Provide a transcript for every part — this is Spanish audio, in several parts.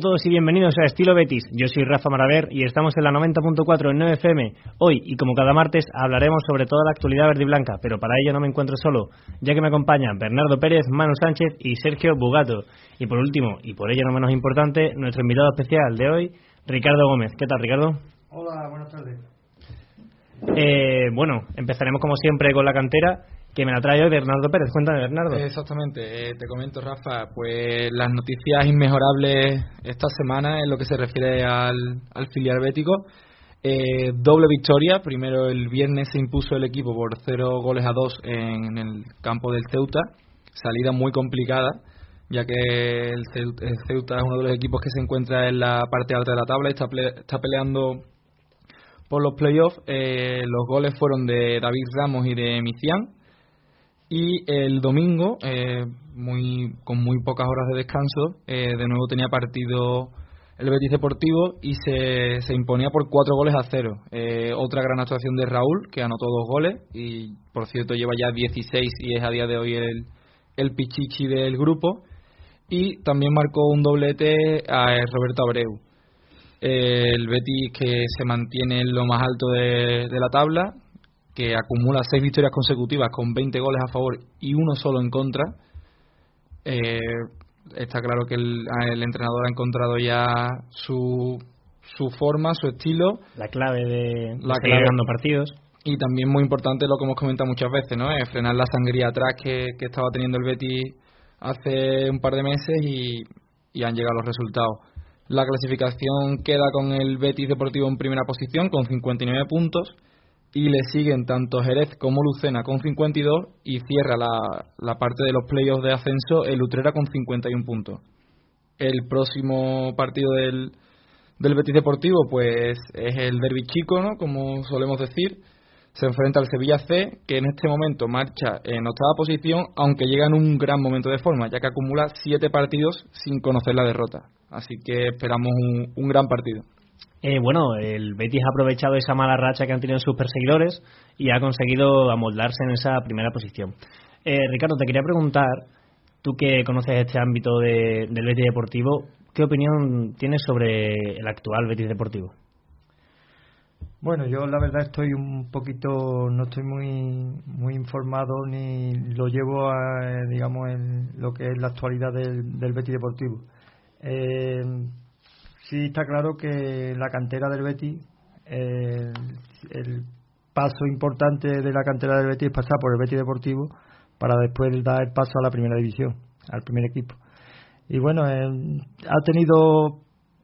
Hola a todos y bienvenidos a Estilo Betis. Yo soy Rafa Maraver y estamos en la 90.4 en 9FM. Hoy y como cada martes hablaremos sobre toda la actualidad verde y blanca, pero para ello no me encuentro solo, ya que me acompañan Bernardo Pérez, Manu Sánchez y Sergio Bugato. Y por último, y por ello no menos importante, nuestro invitado especial de hoy, Ricardo Gómez. ¿Qué tal, Ricardo? Hola, buenas tardes. Eh, bueno, empezaremos como siempre con la cantera que me la trae hoy Bernardo Pérez. Cuéntame, Bernardo. Exactamente, eh, te comento, Rafa, pues las noticias inmejorables esta semana en lo que se refiere al, al filial bético. Eh, doble victoria, primero el viernes se impuso el equipo por 0 goles a 2 en, el campo del Ceuta, salida muy complicada, ya que el Ceuta, es uno de los equipos que se encuentra en la parte alta de la tabla y está, está peleando por los playoffs. Eh, los goles fueron de David Ramos y de Micián y el domingo, eh, muy, con muy pocas horas de descanso, eh, de nuevo tenía partido el Betis Deportivo y se, se imponía por cuatro goles a cero. Eh, otra gran actuación de Raúl, que anotó dos goles y, por cierto, lleva ya 16 y es a día de hoy el, el pichichi del grupo. Y también marcó un doblete a Roberto Abreu. el Betis que se mantiene en lo más alto de, de la tabla, que acumula seis victorias consecutivas con 20 goles a favor y uno solo en contra, eh, está claro que el, el, entrenador ha encontrado ya su, su forma, su estilo. La clave de la que ganando partidos. Y también muy importante lo que hemos comentado muchas veces, ¿no? Es frenar la sangría atrás que, que estaba teniendo el Betis hace un par de meses y, y han llegado los resultados. La clasificación queda con el Betis Deportivo en primera posición con 59 puntos y le siguen tanto Jerez como Lucena con 52 y cierra la, la parte de los playoffs de ascenso el Utrera con 51 puntos. El próximo partido del, del Betis Deportivo pues es el derby chico, ¿no? como solemos decir. Se enfrenta al Sevilla C, que en este momento marcha en octava posición, aunque llega en un gran momento de forma, ya que acumula siete partidos sin conocer la derrota. Así que esperamos un, un gran partido. Eh, bueno, el Betis ha aprovechado esa mala racha que han tenido sus perseguidores y ha conseguido amoldarse en esa primera posición. Eh, Ricardo, te quería preguntar, tú que conoces este ámbito de, del Betis Deportivo, ¿qué opinión tienes sobre el actual Betis Deportivo? Bueno, yo la verdad estoy un poquito, no estoy muy muy informado ni lo llevo a, digamos, en lo que es la actualidad del, del Betis Deportivo. Eh, sí está claro que la cantera del Betis, eh, el paso importante de la cantera del Betis es pasar por el Betis Deportivo para después dar el paso a la primera división, al primer equipo. Y bueno, eh, ha tenido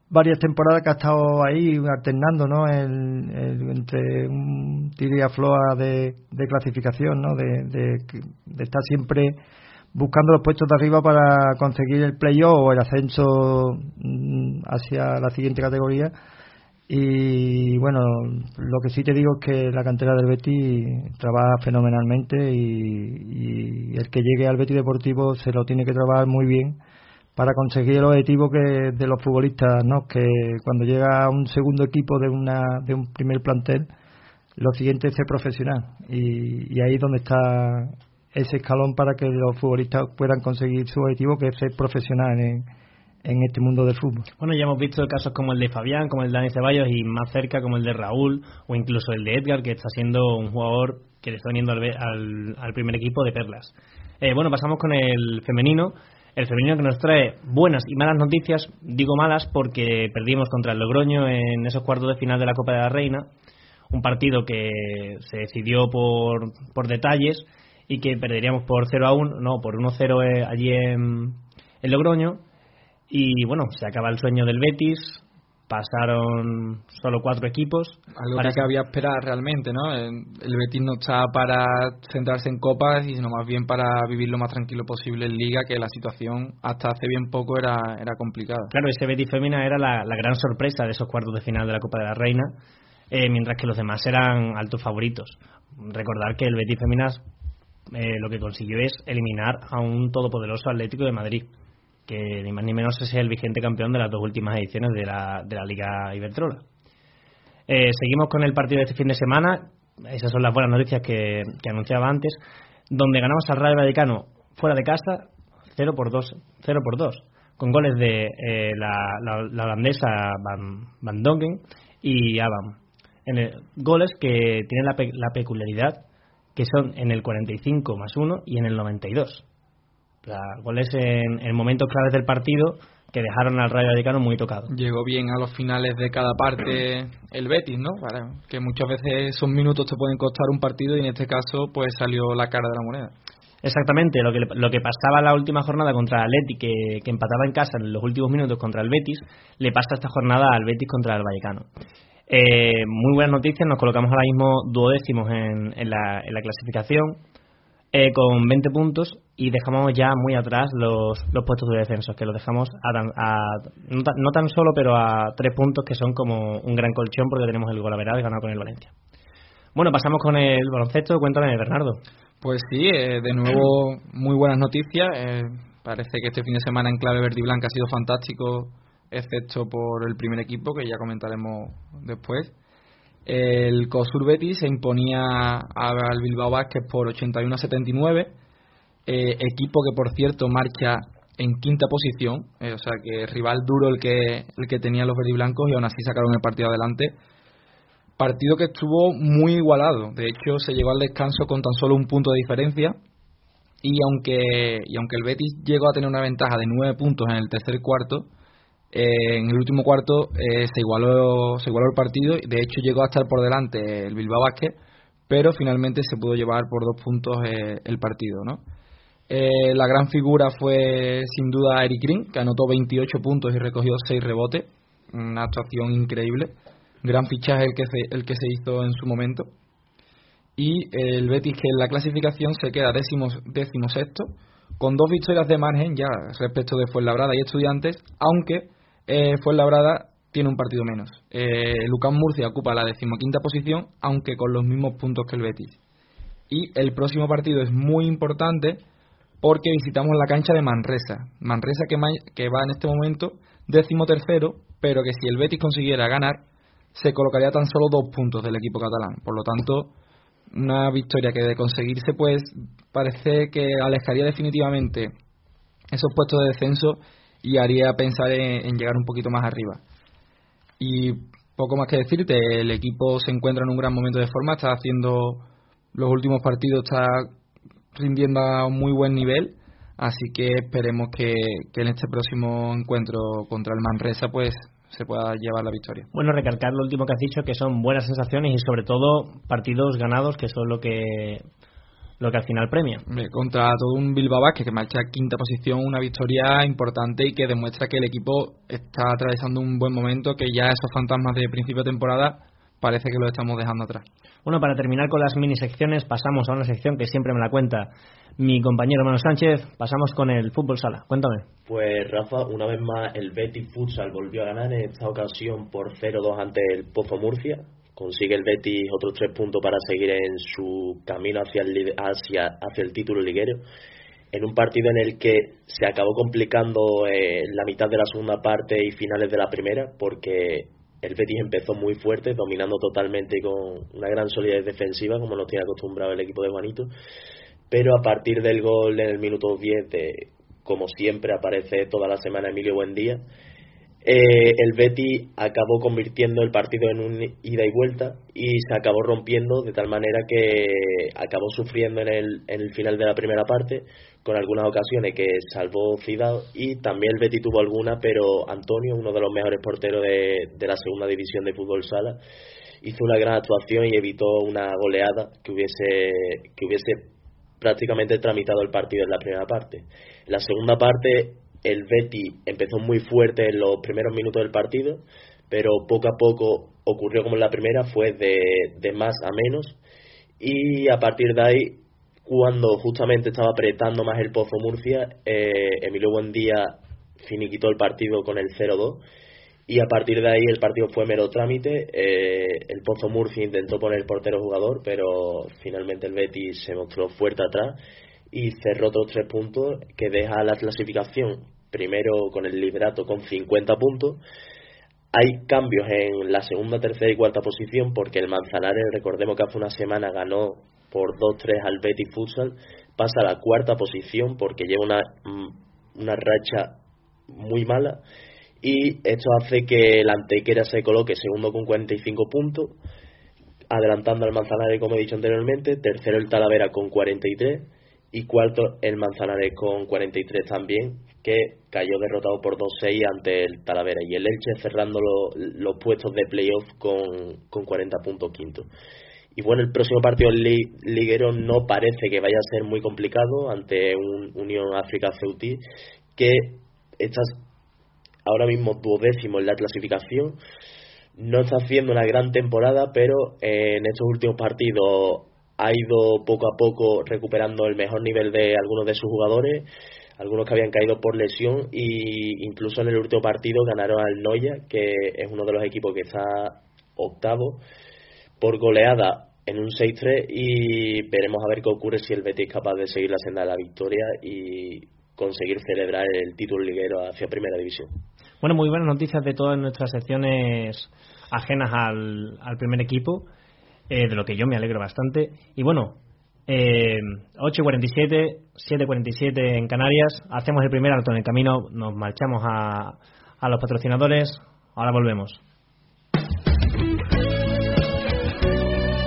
varias temporadas que ha estado ahí alternando, ¿no? El, el, entre un tiro y de, de clasificación, ¿no? De, de, de estar siempre buscando los puestos de arriba para conseguir el playoff o el ascenso mm, hacia la siguiente categoría. Y bueno, lo que sí te digo es que la cantera del Betis trabaja fenomenalmente y, el que llegue al Betis Deportivo se lo tiene que trabajar muy bien para conseguir el objetivo que de los futbolistas, ¿no? Que cuando llega un segundo equipo de una de un primer plantel, lo siguiente es ser profesional y, y ahí es donde está ese escalón para que los futbolistas puedan conseguir su objetivo, que es ser profesional en, en este mundo del fútbol. Bueno, ya hemos visto casos como el de Fabián, como el de Dani Ceballos y más cerca como el de Raúl o incluso el de Edgar, que está siendo un jugador que le está viniendo al, al, al primer equipo de Perlas. Eh, bueno, pasamos con el femenino. El femenino que nos trae buenas y malas noticias. Digo malas porque perdimos contra el Logroño en esos cuartos de final de la Copa de la Reina. Un partido que se decidió por, por detalles y que perderíamos por 0 a 1, no, por 1-0 eh, allí en, en Logroño. Y bueno, se acaba el sueño del Betis, pasaron solo cuatro equipos. Algo que había esperar realmente, ¿no? El Betis no está para centrarse en copas, sino más bien para vivir lo más tranquilo posible en Liga, que la situación hasta hace bien poco era, era complicada. Claro, ese Betis Femina era la, la gran sorpresa de esos cuartos de final de la Copa de la Reina, eh, mientras que los demás eran altos favoritos. Recordar que el Betis Femina eh, lo que consiguió es eliminar a un todopoderoso Atlético de Madrid, que ni más ni menos es el vigente campeón de las dos últimas ediciones de la, de la Liga Iberdrola. Eh, seguimos con el partido de este fin de semana, esas son las buenas noticias que, anunciaba antes, donde ganamos al Rayo Vallecano fuera de casa 0 por 2, 0 por 2. con goles de eh, la, la, holandesa Van, Van Dongen y Abam. En el, goles que tienen la, la peculiaridad que son en el 45 más 1 y en el 92. goles en, en momentos claves del partido que dejaron al Rayo Vallecano muy tocado. Llegó bien a los finales de cada parte el Betis, ¿no? que muchas veces esos minutos te pueden costar un partido y en este caso pues salió la cara de la moneda. Exactamente, lo que, lo que pasaba la última jornada contra el Atleti, que, que empataba en casa en los últimos minutos contra el Betis, le pasa esta jornada al Betis contra el Vallecano. Eh, muy buenas noticias, nos colocamos ahora mismo duodécimos en, en, la, en la clasificación eh, con 20 puntos y dejamos ya muy atrás los, los puestos de descenso, que los dejamos a, no, tan solo, pero a tres puntos que son como un gran colchón porque tenemos el gol a verar ganado con el Valencia. Bueno, pasamos con el baloncesto. Cuéntame, Bernardo. Pues sí, eh, de nuevo muy buenas noticias. Eh, parece que este fin de semana en clave verde y blanca ha sido fantástico, excepto por el primer equipo, que ya comentaremos después. El COSUR Betis se imponía al Bilbao Vázquez por 81 a 79. Eh, equipo que, por cierto, marcha en quinta posición. Eh, o sea que rival duro el que, el que tenía los verdiblancos y aún así sacaron el partido adelante. Partido que estuvo muy igualado. De hecho, se llegó al descanso con tan solo un punto de diferencia. Y aunque, y aunque el Betis llegó a tener una ventaja de nueve puntos en el tercer cuarto, eh, en el último cuarto eh, se igualó se igualó el partido. De hecho llegó a estar por delante el Bilbao Basket pero finalmente se pudo llevar por dos puntos eh, el partido ¿no? la gran figura fue sin duda Eric Green que anotó 28 puntos y recogió 6 rebotes. Una actuación increíble. Gran fichaje el que se, el que se hizo en su momento. Y el Betis que en la clasificación se queda décimo, décimo sexto con dos victorias de margen ya respecto de Fuenlabrada y Estudiantes aunque eh, Fuenlabrada tiene un partido menos. Eh, Lucas Murcia ocupa la decimoquinta posición, aunque con los mismos puntos que el Betis. Y el próximo partido es muy importante porque visitamos la cancha de Manresa. Manresa que, que va en este momento décimo tercero, pero que si el Betis consiguiera ganar, se colocaría tan solo dos puntos del equipo catalán. Por lo tanto, una victoria que de conseguirse, pues parece que alejaría definitivamente esos puestos de descenso y haría pensar en, llegar un poquito más arriba. Y poco más que decirte, el equipo se encuentra en un gran momento de forma, está haciendo los últimos partidos, está rindiendo a un muy buen nivel, así que esperemos que, que en este próximo encuentro contra el Manresa pues se pueda llevar la victoria. Bueno, recalcar lo último que has dicho, que son buenas sensaciones y sobre todo partidos ganados, que son lo que lo que al final premia. Contra todo un Bilbao que que marcha a quinta posición, una victoria importante y que demuestra que el equipo está atravesando un buen momento, que ya esos fantasmas de principio de temporada parece que lo estamos dejando atrás. Bueno, para terminar con las mini secciones, pasamos a una sección que siempre me la cuenta mi compañero Manu Sánchez. Pasamos con el fútbol sala. Cuéntame. Pues Rafa, una vez más el Betis Futsal volvió a ganar en esta ocasión por 0-2 ante el Pozo Murcia consigue el Betis otros tres puntos para seguir en su camino hacia el, hacia, hacia el título liguero en un partido en el que se acabó complicando eh, la mitad de la segunda parte y finales de la primera porque el Betis empezó muy fuerte, dominando totalmente con una gran solidez defensiva, como nos tiene acostumbrado el equipo de Juanito. Pero a partir del gol en el minuto 10, como siempre aparece toda la semana Emilio Buendía, eh, el Betty acabó convirtiendo el partido en un ida y vuelta y se acabó rompiendo de tal manera que acabó sufriendo en el, en el final de la primera parte con algunas ocasiones que salvó Cidao y también el Betty tuvo alguna pero Antonio, uno de los mejores porteros de, de la segunda división de fútbol sala, hizo una gran actuación y evitó una goleada que hubiese, que hubiese prácticamente tramitado el partido en la primera parte. La segunda parte el Betty empezó muy fuerte en los primeros minutos del partido, pero poco a poco ocurrió como en la primera, fue de, de más a menos, y a partir de ahí, cuando justamente estaba apretando más el Pozo Murcia, eh, Emilio Buendía finiquitó el partido con el 0-2 y a partir de ahí el partido fue mero trámite. Eh, el Pozo Murcia intentó poner portero jugador, pero finalmente el Betis se mostró fuerte atrás y cerró otros tres puntos que deja la clasificación primero con el liderato con 50 puntos. Hay cambios en la segunda, tercera y cuarta posición porque el Manzanares, recordemos que hace una semana ganó por 2-3 al Betis Futsal, pasa a la cuarta posición porque lleva una, mm, una racha muy mala y esto hace que el Antequera se coloque segundo con 45 puntos, adelantando al Manzanares como he dicho anteriormente, tercero el Talavera con 43 y cuarto el Manzanares con 43 también, que cayó derrotado por 2-6 ante el Talavera y el Elche cerrando los puestos de playoff con, con 40 puntos quinto. Y bueno, el próximo partido liguero no parece que vaya a ser muy complicado ante un Unión África Ceutí que está ahora mismo duodécimo en la clasificación. No está haciendo una gran temporada, pero en estos últimos partidos ha ido poco a poco recuperando el mejor nivel de algunos de sus jugadores, algunos que habían caído por lesión y incluso en el último partido ganaron al Noya, que es uno de los equipos que está octavo por goleada en un 6-3 y veremos a ver qué ocurre si el Betis es capaz de seguir la senda de la victoria y conseguir celebrar el título liguero hacia Primera División. Bueno, muy buenas noticias de todas nuestras secciones ajenas al, al primer equipo, eh, de lo que yo me alegro bastante. Y bueno, eh, 8.47, 7.47 en Canarias, hacemos el primer alto en el camino, nos marchamos a, a los patrocinadores, ahora volvemos.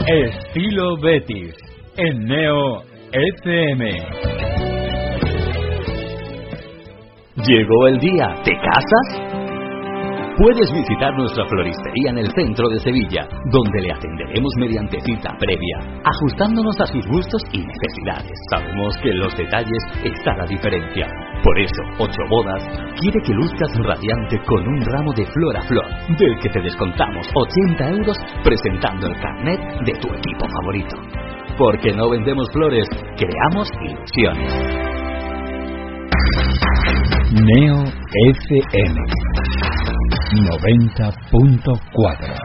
Estilo Betis en Neo FM. ¿Llegó el día? ¿Te casas? Puedes visitar nuestra floristería en el centro de Sevilla, donde le atenderemos mediante cita previa, ajustándonos a sus gustos y necesidades. Sabemos que en los detalles está la diferencia. Por eso, Ocho Bodas quiere que luzcas radiante con un ramo de flor a flor, del que te descontamos 80 euros presentando el carnet de tu equipo favorito. Porque no vendemos flores, creamos ilusiones. Neo FM 90.4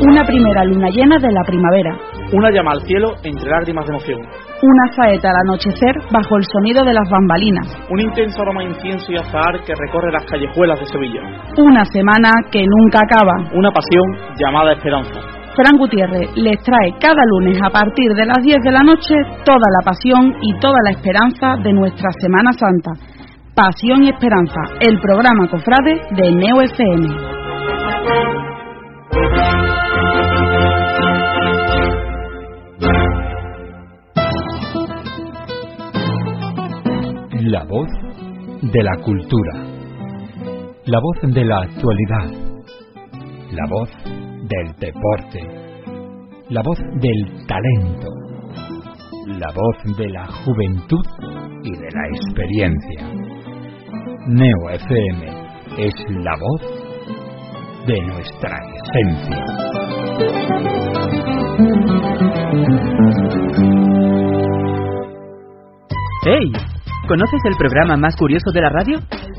Una primera luna llena de la primavera. Una llama al cielo entre lágrimas de emoción. Una saeta al anochecer bajo el sonido de las bambalinas. Un intenso aroma de incienso y azahar que recorre las callejuelas de Sevilla. Una semana que nunca acaba. Una pasión llamada esperanza. Fran Gutiérrez les trae cada lunes a partir de las 10 de la noche toda la pasión y toda la esperanza de nuestra Semana Santa. Pasión y Esperanza, el programa cofrade de Neo FM. La voz de la cultura. La voz de la actualidad. La voz del deporte. La voz del talento. La voz de la juventud y de la experiencia. Neo FM es la voz de nuestra esencia. ¡Hey! ¿Conoces el programa más curioso de la radio?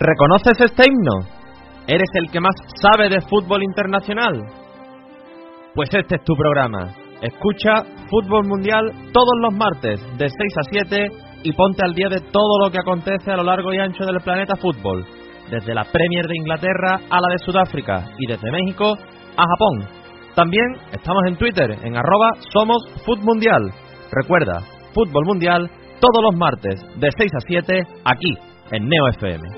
¿Reconoces este himno? ¿Eres el que más sabe de fútbol internacional? Pues este es tu programa. Escucha Fútbol Mundial todos los martes de 6 a 7 y ponte al día de todo lo que acontece a lo largo y ancho del planeta fútbol, desde la Premier de Inglaterra a la de Sudáfrica y desde México a Japón. También estamos en Twitter en arroba somos Mundial. Recuerda, Fútbol Mundial todos los martes de 6 a 7 aquí en Neo FM.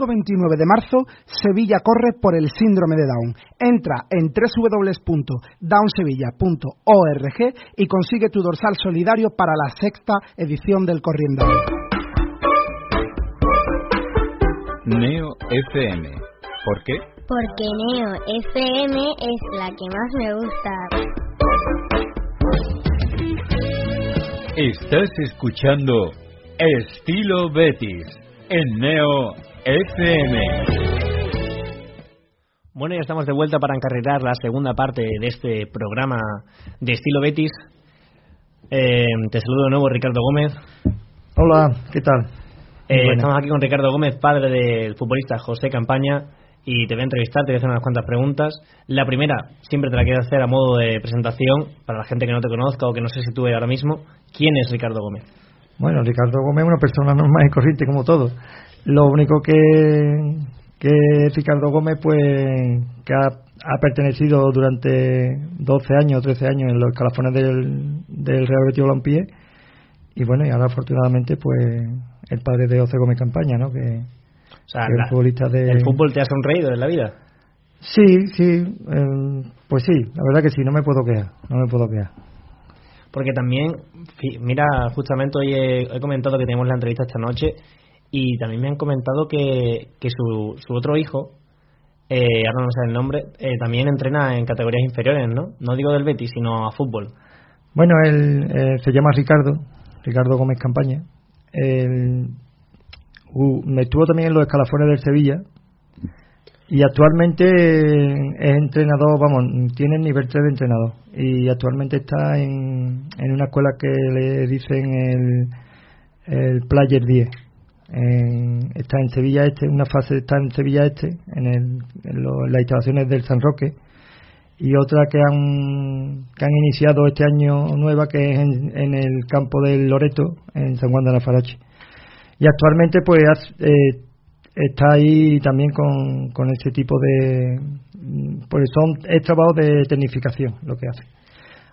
Domingo 29 de marzo, Sevilla corre por el síndrome de Down. Entra en www.downsevilla.org y consigue tu dorsal solidario para la sexta edición del Corriendo. Neo FM. ¿Por qué? Porque Neo FM es la que más me gusta. Estás escuchando Estilo Betis en Neo FM. Bueno, ya estamos de vuelta para encarrilar la segunda parte de este programa de Estilo Betis. Eh, te saludo de nuevo, Ricardo Gómez. Hola, ¿qué tal? Eh, Bueno. Estamos aquí con Ricardo Gómez, padre del futbolista José Campaña, y te voy a entrevistar, te voy a hacer unas cuantas preguntas. La primera, siempre te la quiero hacer a modo de presentación, para la gente que no te conozca o que no se sitúe ahora mismo. ¿Quién es Ricardo Gómez? Bueno, Ricardo Gómez es una persona normal y corriente como todos. Lo único que, que Ricardo Gómez, pues, que ha, ha pertenecido durante 12 años o 13 años en los escalafones del, del Real Betis Balompié y bueno, y ahora afortunadamente, pues, el padre de José Gómez Campaña, ¿no? Que, O sea, que es la- un futbolista de... ¿el fútbol te ha sonreído en la vida? Sí, sí, eh, pues sí, la verdad que sí, no me puedo quedar, no me puedo quedar. Porque también, mira, justamente hoy he, he comentado que tenemos la entrevista esta noche y también me han comentado que, que su, su otro hijo, eh, ahora no sé el nombre, eh, también entrena en categorías inferiores, ¿no? No digo del Betis, sino a fútbol. Bueno, él eh, se llama Ricardo, Ricardo Gómez Campaña. Él uh, me estuvo también en los escalafones del Sevilla y actualmente es entrenador, vamos, tiene el nivel 3 de entrenador y actualmente está en, en una escuela que le dicen el, el Player 10. En- está en Sevilla Este, una fase está en Sevilla Este, en, el, en las instalaciones del San Roque y otra que han, que han iniciado este año nueva que es en, en el campo del Loreto en San Juan de la Farache y actualmente pues eh, está ahí también con, con ese tipo de pues son es trabajo de tecnificación lo que hace.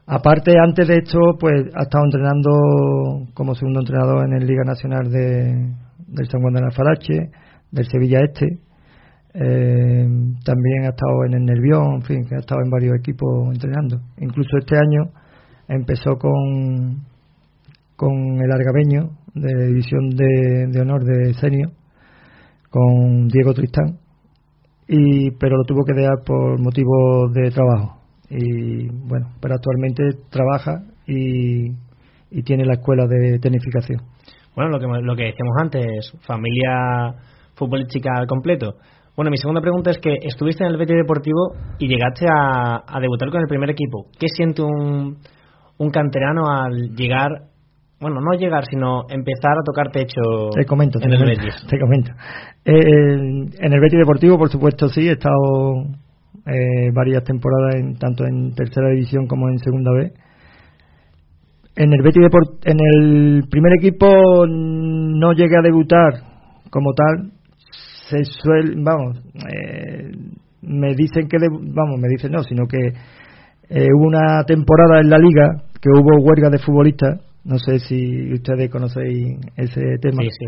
Aparte antes de esto pues ha estado entrenando como segundo entrenador en el Liga Nacional de, del San Juan de la Farache del Sevilla Este eh, también ha estado en el Nervión, en fin, que ha estado en varios equipos entrenando. Incluso este año empezó con, con el Argabeño de División de, Honor de Senior, con Diego Tristán, y, pero lo tuvo que dejar por motivos de trabajo. Y bueno, pero actualmente trabaja y, y tiene la escuela de tecnificación. Bueno, lo que, lo que decíamos antes, familia futbolística al completo. Bueno, mi segunda pregunta es que estuviste en el Betis Deportivo y llegaste a, a debutar con el primer equipo. ¿Qué siente un, un canterano al llegar, bueno, no llegar, sino empezar a tocar techo Te comento, en te el comento, Betis? te comento. Eh, en el Betis Deportivo, por supuesto, sí, he estado eh, varias temporadas en, tanto en tercera división como en segunda B. En el Betis Deport- en el primer equipo no llegué a debutar como tal. Se suele, vamos, eh, me dicen que, vamos, me dicen no, sino que eh, hubo una temporada en la liga que hubo huelga de futbolistas. No sé si ustedes conocéis ese tema. Sí, sí.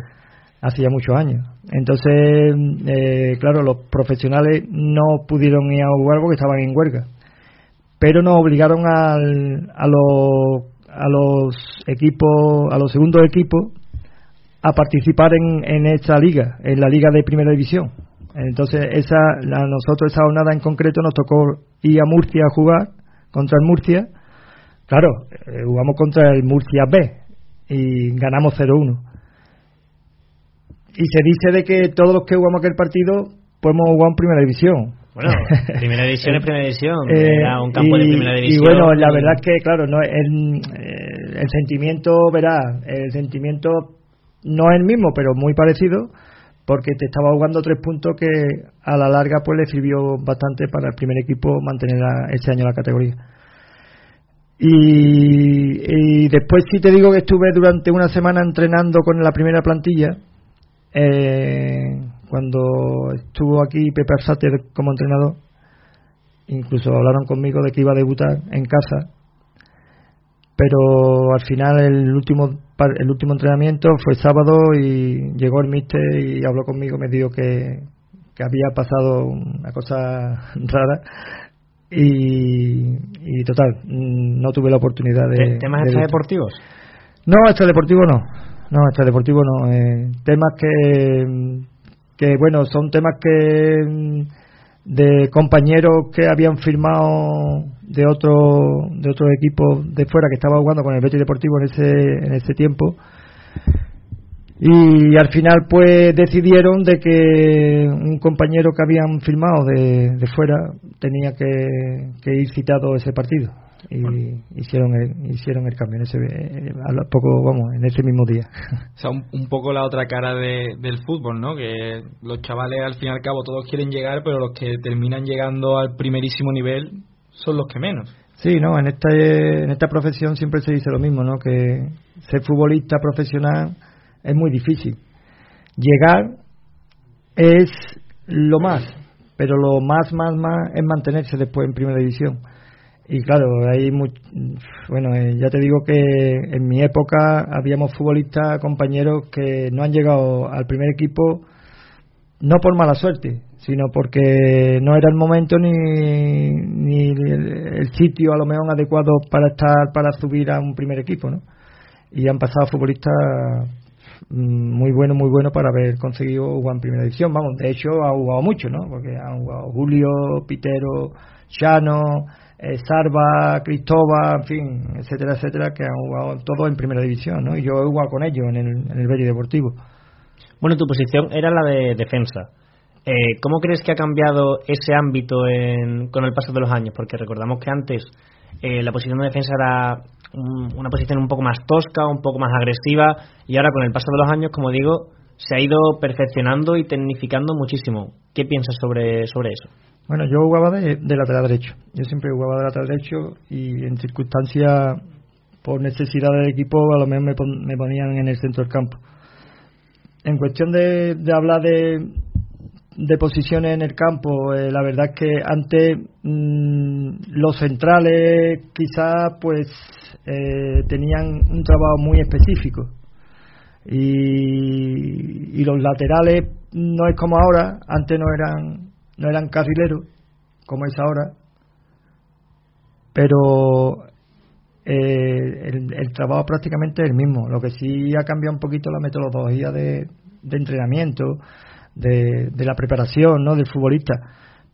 Hace ya muchos años. Entonces, eh, claro, los profesionales no pudieron ir a jugar porque estaban en huelga. Pero nos obligaron al- a, los, a los equipos, a los segundos equipos, a participar en, en esta liga, en la liga de primera división. Entonces, esa, a nosotros esa jornada en concreto nos tocó ir a Murcia a jugar contra el Murcia. Claro, eh, jugamos contra el Murcia B y ganamos 0-1. Y se dice de que todos los que jugamos aquel partido podemos jugar en primera división. Bueno, primera división es primera división, Eh, era un campo de y- primera y división. bueno, la verdad es que, claro, no el, eh, el sentimiento, verá, el sentimiento no es el mismo, pero muy parecido, porque te estaba jugando tres puntos que a la larga pues le sirvió bastante para el primer equipo mantener la- este año la categoría. Y, y después sí te digo que estuve durante una semana entrenando con la primera plantilla. eh, cuando estuvo aquí Pepe Arsate como entrenador, incluso hablaron conmigo de que iba a debutar en casa, pero al final el último el último entrenamiento fue sábado y llegó el míster y habló conmigo, me dijo que, que había pasado una cosa rara y, y total, mm, no tuve la oportunidad de... ¿Te- ¿Temas de- extradeportivos? no, extradeportivo no. No, extradeportivo no. Eh, temas que, que, bueno, son temas que mm, de compañeros que habían firmado de otro de otro equipo de fuera que estaba jugando con el Betis Deportivo en ese en ese tiempo. Y al final pues decidieron de que un compañero que habían firmado de, fuera tenía que, que ir citado ese partido y hicieron el, hicieron el cambio en ese eh, a poco vamos en ese mismo día. O sea un, un poco la otra cara de, del fútbol no que los chavales al fin y al cabo todos quieren llegar pero los que terminan llegando al primerísimo nivel son los que menos. Sí no en esta en esta profesión siempre se dice lo mismo no que ser futbolista profesional es muy difícil. Llegar es lo más pero lo más más más es mantenerse después en primera división y claro, hay bueno, eh, ya te digo que en mi época habíamos futbolistas, compañeros que no han llegado al primer equipo no por mala suerte, sino porque no era el momento ni, ni el, sitio a lo mejor adecuado para estar para subir a un primer equipo, ¿no? Y han pasado futbolistas mm, muy buenos, muy buenos para haber conseguido jugar en primera división. Vamos, de hecho ha jugado mucho, ¿no? Porque han jugado Julio, Pitero, Chano, eh, Sarva, Cristóbal, en fin, etcétera, etcétera, que han jugado todos en primera división, ¿no? Y yo he jugado con ellos en el, en el Deportivo. Bueno, tu posición era la de defensa. Eh, ¿Cómo crees que ha cambiado ese ámbito con el paso de los años? Porque recordamos que antes eh, la posición de defensa era una posición un poco más tosca, un poco más agresiva, y ahora con el paso de los años, como digo, se ha ido perfeccionando y tecnificando muchísimo. ¿Qué piensas sobre, sobre eso? Bueno, yo jugaba de, lateral derecho. Yo siempre jugaba de lateral derecho y en circunstancias por necesidad del equipo a lo mejor me, ponían en el centro del campo. En cuestión de, hablar de, de posiciones en el campo, eh, la verdad es que antes mm, los centrales quizás pues eh, tenían un trabajo muy específico y, y los laterales no es como ahora, antes no eran no eran carrileros como es ahora, pero eh, el, trabajo prácticamente es el mismo. Lo que sí ha cambiado un poquito la metodología de, entrenamiento, de, la preparación ¿no? del futbolista.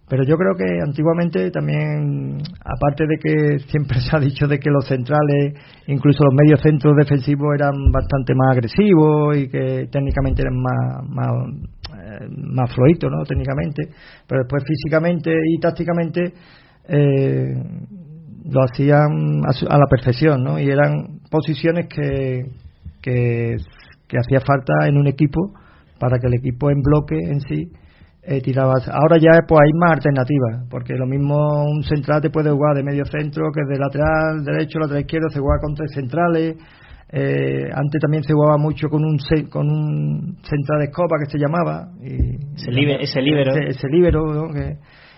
Pero yo creo que antiguamente también, aparte de que siempre se ha dicho de que los centrales, incluso los medios centros defensivos eran bastante más agresivos y que técnicamente eran más, más más floito, ¿no? Técnicamente, pero después físicamente y tácticamente eh, lo hacían a, la perfección, ¿no? Y eran posiciones que, que, hacía falta en un equipo para que el equipo en bloque en sí eh, tiraba. Ahora ya pues hay más alternativas, porque lo mismo un central te puede jugar de medio centro que de lateral derecho, lateral izquierdo, se juega con tres centrales. Eh, antes también se jugaba mucho con un con un central de escopa que se llamaba y ese, libero. ese, libero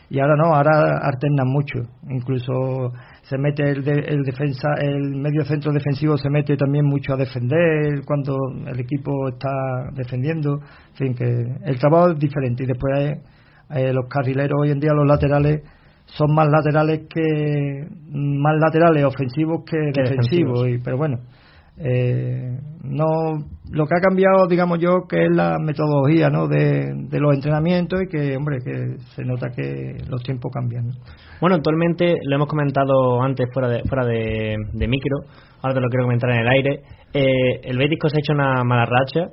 y ahora no ahora alternan mucho. Incluso se mete el, el defensa el medio centro defensivo se mete también mucho a defender cuando el equipo está defendiendo. En fin que el trabajo es diferente. Y después eh, los carrileros hoy en día los laterales son más laterales que más laterales ofensivos que, defensivos. Y, pero bueno eh, no lo que ha cambiado digamos yo que es la metodología ¿no? de, los entrenamientos y que hombre que se nota que los tiempos cambian bueno actualmente lo hemos comentado antes fuera de fuera de, micro ahora te lo quiero comentar en el aire. Eh, el Betis se ha hecho una mala racha.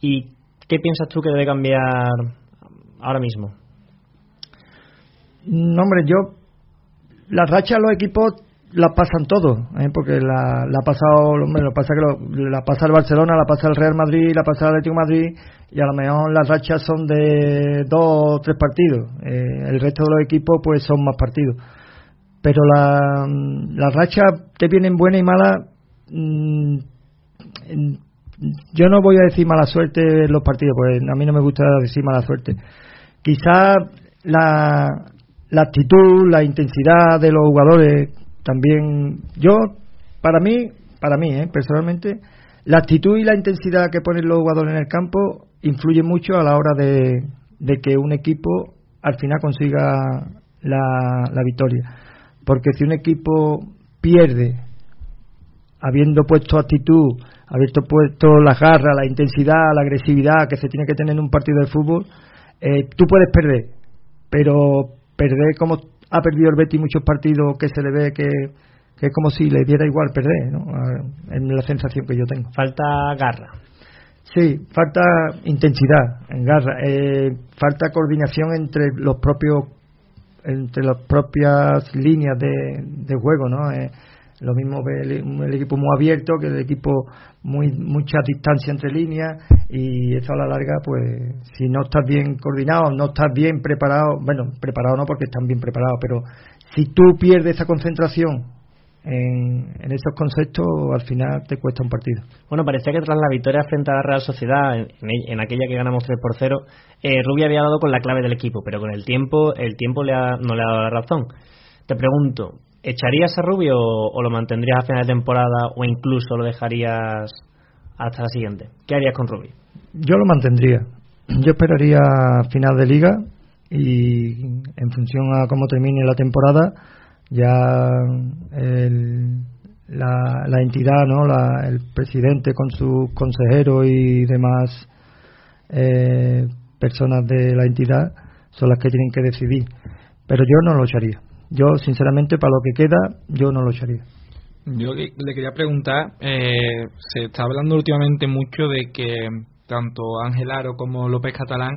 Y qué piensas tú que debe cambiar ahora mismo no hombre yo las rachas los equipos la pasan todos, ¿eh? porque la, la ha pasado, hombre, lo pasa que la pasa el Barcelona, la pasa el Real Madrid, la pasa el Atlético Madrid, y a lo mejor las rachas son de dos o tres partidos. Eh, el resto de los equipos, pues son más partidos. Pero la, las rachas te vienen buenas y malas. Mm, yo no voy a decir mala suerte en los partidos, porque a mí no me gusta decir mala suerte. Quizás la, la actitud, la intensidad de los jugadores también yo para mí para mí ¿eh? personalmente la actitud y la intensidad que ponen los jugadores en el campo influye mucho a la hora de, que un equipo al final consiga la, la victoria porque si un equipo pierde habiendo puesto actitud habiendo puesto la garra la intensidad la agresividad que se tiene que tener en un partido de fútbol eh, tú puedes perder pero perder como ha perdido el Betis muchos partidos que se le ve que, que es como si le diera igual perder, ¿no? Es la sensación que yo tengo. Falta garra. Sí, falta intensidad, en garra, eh, falta coordinación entre los propios entre las propias líneas de, de juego, ¿no? Eh, lo mismo ve el, equipo muy abierto que el equipo muy mucha distancia entre líneas y eso a la larga, pues si no estás bien coordinado, no estás bien preparado, bueno, preparado no porque están bien preparados, pero si tú pierdes esa concentración en, en estos conceptos, al final te cuesta un partido. Bueno, parecía que tras la victoria frente a la Real Sociedad, en, aquella que ganamos 3 por 0, eh, Rubia había dado con la clave del equipo, pero con el tiempo, el tiempo le no le ha dado la razón. Te pregunto, ¿Echarías a Rubio o, lo mantendrías a final de temporada o incluso lo dejarías hasta la siguiente? ¿Qué harías con Rubio? Yo lo mantendría. Yo esperaría final de liga y en función a cómo termine la temporada ya la, entidad, ¿no? el presidente con sus consejeros y demás eh, personas de la entidad son las que tienen que decidir. Pero yo no lo echaría. Yo, sinceramente, para lo que queda, yo no lo echaría. Yo le quería preguntar, eh, se está hablando últimamente mucho de que tanto Ángel Aro como López Catalán,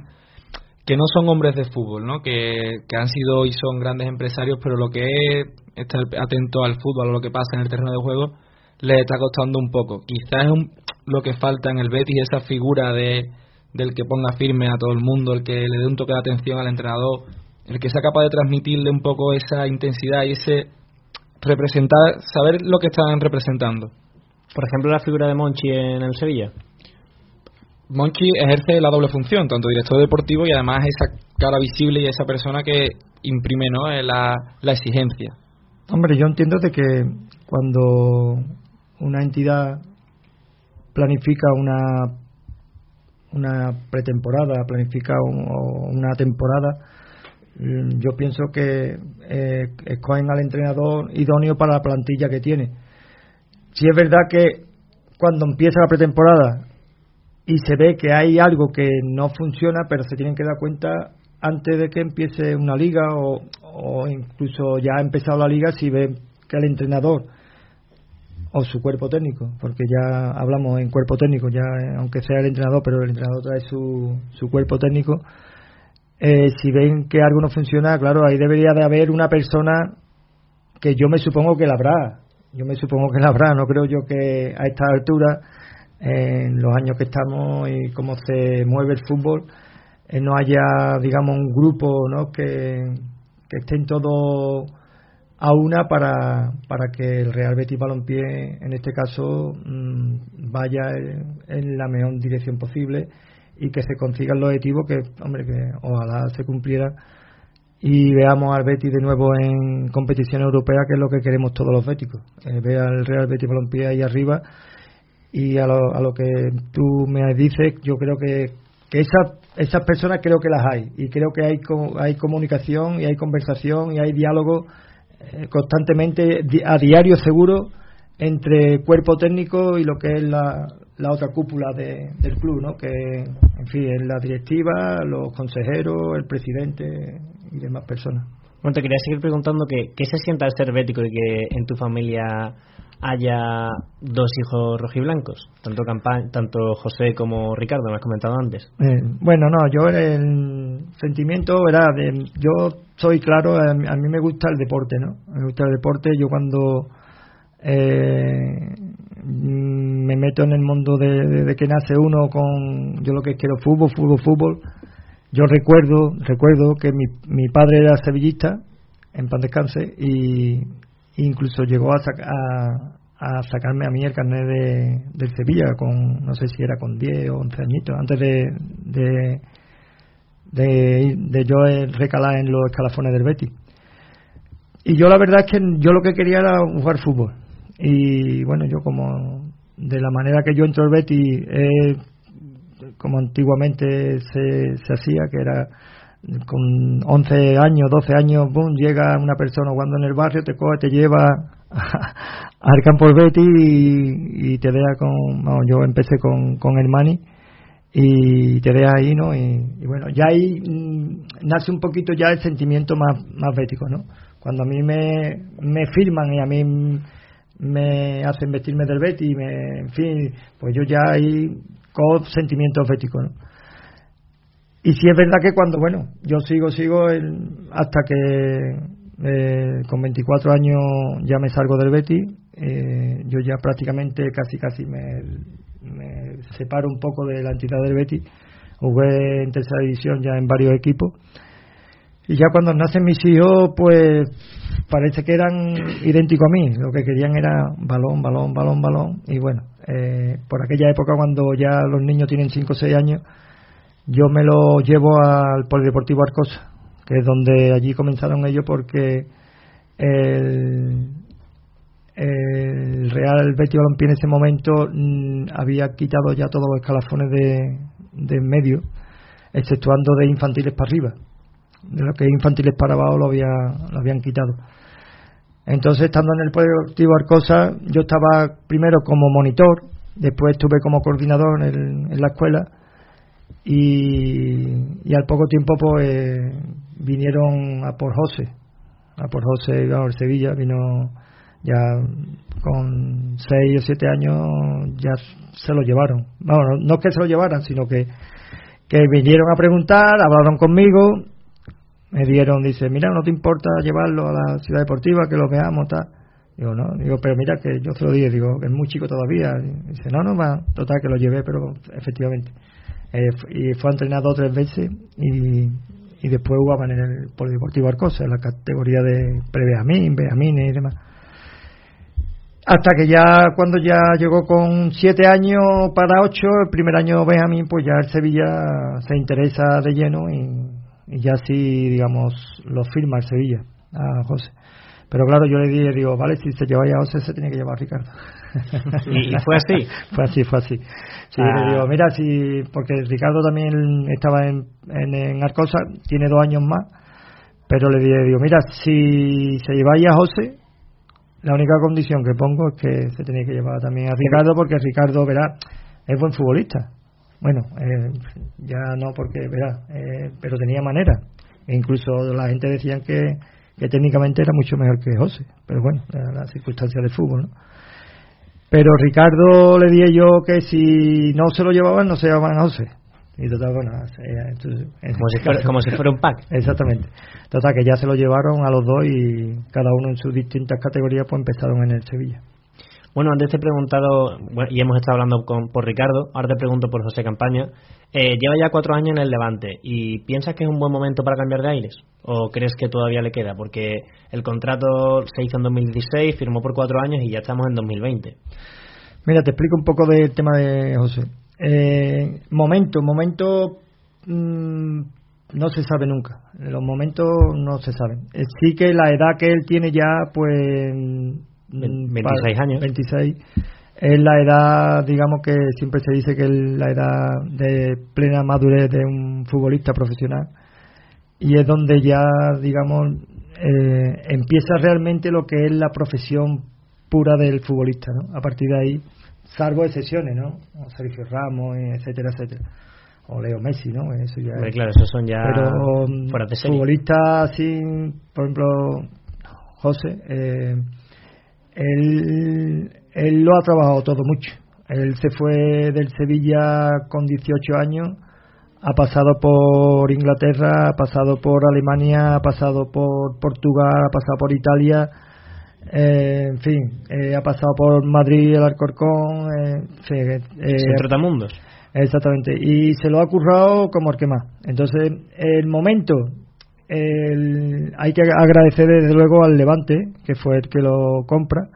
que no son hombres de fútbol, ¿no? que, que han sido y son grandes empresarios, pero lo que es estar atento al fútbol, a lo que pasa en el terreno de juego, les está costando un poco. Quizás es lo que falta en el Betis, esa figura de, del que ponga firme a todo el mundo, el que le dé un toque de atención al entrenador, el que sea capaz de transmitirle un poco esa intensidad y ese representar, saber lo que están representando. Por ejemplo, la figura de Monchi en el Sevilla. Monchi ejerce la doble función, tanto director deportivo y además esa cara visible y esa persona que imprime ¿no? Eh, la, la exigencia. Hombre, yo entiendo de que cuando una entidad planifica una una pretemporada, planifica una temporada, yo pienso que eh, escogen al entrenador idóneo para la plantilla que tiene. Si es verdad que cuando empieza la pretemporada y se ve que hay algo que no funciona, pero se tienen que dar cuenta antes de que empiece una liga o, incluso ya ha empezado la liga si ve que el entrenador o su cuerpo técnico, porque ya hablamos en cuerpo técnico, ya aunque sea el entrenador, pero el entrenador trae su, su cuerpo técnico eh, si ven que algo no funciona, claro, ahí debería de haber una persona que yo me supongo que la habrá. Yo me supongo que la habrá. No creo yo que a esta altura, en los años que estamos y cómo se mueve el fútbol, eh, no haya, digamos, un grupo ¿no? que, que estén todos a una para, para que el Real Betis Balompié, en este caso, mm, vaya en la mejor dirección posible y que se consigan los objetivos que, hombre, que ojalá se cumpliera. Y veamos al Betis de nuevo en competición europea, que es lo que queremos todos los béticos. Eh, ver al Real Betis Balompié ahí arriba. Y a lo, a lo que tú me dices, yo creo que, que esas, esas personas creo que las hay. Y creo que hay, hay comunicación y hay conversación y hay diálogo eh, constantemente, a diario seguro, entre cuerpo técnico y lo que es la, la otra cúpula de, del club, ¿no? que en fin es la directiva, los consejeros, el presidente y demás personas. Bueno, te quería seguir preguntando que, qué se sienta ser bético y que en tu familia haya dos hijos rojiblancos, tanto tanto José como Ricardo, me has comentado antes. Eh, bueno, no, yo el sentimiento era de, yo soy claro, a mí me gusta el deporte, ¿no? Me gusta el deporte, yo cuando eh, me meto en el mundo de, que nace uno con yo lo que quiero fútbol, fútbol, fútbol. Yo recuerdo, recuerdo que mi, mi padre era sevillista, en pan descanse, y incluso llegó a, a, sacarme a mí el carnet de, del Sevilla, con no sé si era con 10 o 11 añitos, antes de, de, de, de yo recalar en los escalafones del Betis. Y yo la verdad es que yo lo que quería era jugar fútbol y bueno, yo como de la manera que yo entro al Betty, como antiguamente se, se hacía, que era con 11 años, 12 años, boom, llega una persona jugando en el barrio, te coge, te lleva al campo del Betty y, te deja con. yo empecé con, con el Mani y te deja ahí, ¿no? Y, bueno, ya ahí mm, nace un poquito ya el sentimiento más, más bético, ¿no? Cuando a mí me, me firman y a mí me hacen vestirme del Betty, y me, en fin, pues yo ya ahí con sentimientos béticos, ¿no? Y sí es verdad que cuando, bueno, yo sigo, sigo hasta que eh, con 24 años ya me salgo del Betty, eh, yo ya prácticamente casi casi me, me separo un poco de la entidad del Betty, jugué en tercera división ya en varios equipos y ya cuando nacen mis hijos pues parece que eran idénticos a mí, lo que querían era balón, balón, balón, balón y bueno, eh, por aquella época cuando ya los niños tienen 5 o 6 años yo me lo llevo al Polideportivo Arcosa, que es donde allí comenzaron ellos porque el, el Real Betis Balompié en ese momento mm, había quitado ya todos los escalafones de, de medio, exceptuando de infantiles para arriba. De lo que infantiles para abajo lo, había, lo habían quitado. Entonces, estando en el Polideportivo Arcosa, yo estaba primero como monitor, después estuve como coordinador en, en la escuela y, al poco tiempo pues vinieron a por José a por José a Sevilla vino ya con 6 o 7 años ya se lo llevaron bueno, no, que se lo llevaran sino que que vinieron a preguntar hablaron conmigo me dieron dice mira no te importa llevarlo a la ciudad deportiva que lo veamos tal digo no digo pero mira que yo se lo dije digo es muy chico todavía dice no no va total que lo llevé pero efectivamente eh, y fue entrenado tres veces y, y después jugaba en el Polideportivo Arcosa, en la categoría de pre-Benjamín, Benjamines y demás. Hasta que ya, cuando ya llegó con siete años para ocho, el primer año Benjamín, pues ya el Sevilla se interesa de lleno y, y ya sí, digamos, lo firma el Sevilla a José. Pero claro, yo le dije, digo, vale, si se lleva a José, se tiene que llevar a Ricardo. ¿Y, fue así? fue así, fue así. Sí, le ah. digo, mira, si, porque Ricardo también estaba en, en, Arcosa, tiene dos años más, pero le dije, digo, mira, si se lleváis a José, la única condición que pongo es que se tiene que llevar también a Ricardo, porque Ricardo, verá, es buen futbolista. Bueno, eh, ya no porque, verá, eh, pero tenía manera. E incluso la gente decía que que técnicamente era mucho mejor que José, pero bueno, la circunstancia del fútbol, ¿no? Pero Ricardo le dije yo que si no se lo llevaban, no se llevaban a José. Y total, bueno, como, si fuera, como si fuera un pack. Exactamente. Total, que ya se lo llevaron a los dos y cada uno en sus distintas categorías pues empezaron en el Sevilla. Bueno, antes te he preguntado, y hemos estado hablando con, por Ricardo, ahora te pregunto por José Campaña. Eh, lleva ya cuatro años en el Levante y ¿piensas que es un buen momento para cambiar de aires? ¿O crees que todavía le queda? Porque el contrato se hizo en 2016, firmó por cuatro años y ya estamos en 2020. Mira, te explico un poco del tema de José. Eh, momento, momento mm, no se sabe nunca. Los momentos no se saben. Eh, sí que la edad que él tiene ya, pues 26 años. 26. Es la edad, digamos que siempre se dice que es la edad de plena madurez de un futbolista profesional. Y es donde ya, digamos, eh, empieza realmente lo que es la profesión pura del futbolista, ¿no? A partir de ahí, salvo excepciones, ¿no? Sergio Ramos, etcétera, etcétera. O Leo Messi, ¿no? Eso ya. claro, esos son ya. Pero futbolistas así, por ejemplo, José. Eh, él, él lo ha trabajado todo mucho. Él se fue del Sevilla con 18 años, ha pasado por Inglaterra, ha pasado por Alemania, ha pasado por Portugal, ha pasado por Italia, eh, en fin, eh, ha pasado por Madrid, el Alcorcón, eh, eh Exactamente, y se lo ha currado como el que más. Entonces, el momento hay que agradecer desde luego al Levante, que fue el que lo compra,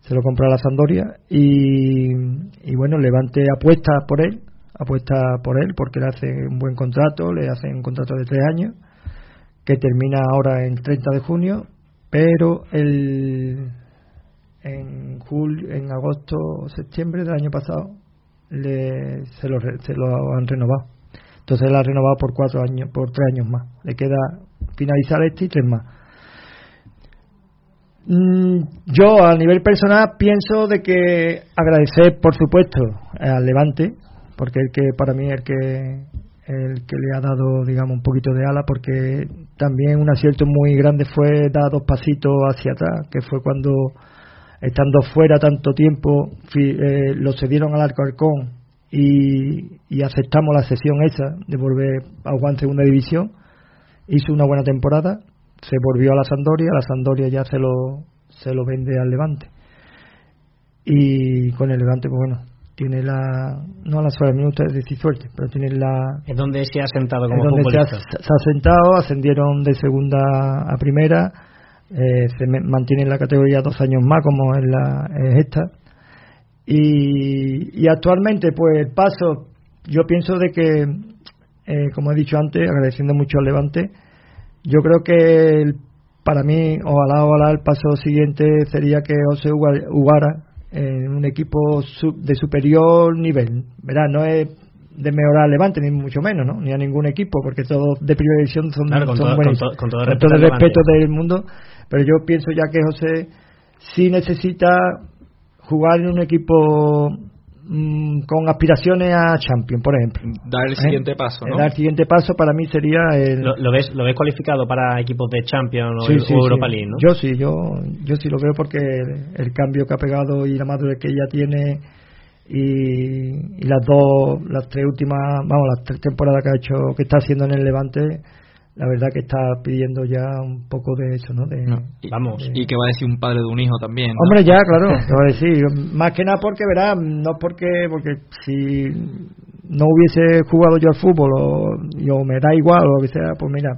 se lo compra la Sandoria, y, y bueno, Levante apuesta por él, apuesta por él porque le hace un buen contrato, le hace un contrato de tres años, que termina ahora en 30 de junio, pero el, en julio, en agosto septiembre del año pasado le, se, lo, se lo han renovado entonces él ha renovado por cuatro años, por tres años más. Le queda finalizar este y tres más. Mm, yo a nivel personal pienso de que agradecer, por supuesto, al Levante, porque el que para mí el que el que le ha dado digamos un poquito de ala porque también un acierto muy grande fue dar dos pasitos hacia atrás que fue cuando estando fuera tanto tiempo eh, lo cedieron al Alcorcón y, y aceptamos la sesión esa de volver a jugar en segunda división. Hizo una buena temporada se volvió a la Sandoria la Sandoria ya se lo se lo vende al Levante. Y con el Levante pues bueno tiene la no la suerte minutos es decir suerte pero tiene la es donde se ha sentado como donde se ha, se ha sentado ascendieron de segunda a primera eh, se me- mantiene en la categoría dos años más como es la es esta y, y actualmente pues el paso yo pienso de que eh, como he dicho antes agradeciendo mucho al Levante yo creo que el- para mí ojalá ojalá el paso siguiente sería que José Uga- Ugara en un equipo su- de superior nivel ¿verdad? no es de mejorar al Levante ni mucho menos ¿no? ni a ningún equipo porque todos de primera división son, Claro, con son todo- buenísimos. con to- con todo Con respeto todo el respeto del mundo pero yo pienso ya que José sí necesita jugar en un equipo mm, con aspiraciones a Champions por ejemplo Dar el ¿Eh? siguiente paso, ¿no? dar el siguiente paso para mí sería el ¿Lo, lo ves, ¿Lo ves cualificado para equipos de Champions o, Sí, o sí, Europa sí. League? ¿no? Yo sí, yo, yo sí lo veo porque el, el cambio que ha pegado y la madurez que ella tiene y, y las dos, las tres últimas, vamos, las tres temporadas que ha hecho, que está haciendo en el Levante, la verdad que está pidiendo ya un poco de eso, ¿no? De, Vamos. Y que va a decir un padre de un hijo también. ¿no? Hombre, ya, claro, te voy a decir, más que nada porque, verás, no porque, porque si no hubiese jugado yo al fútbol o, y o me da igual o lo que sea, pues mira,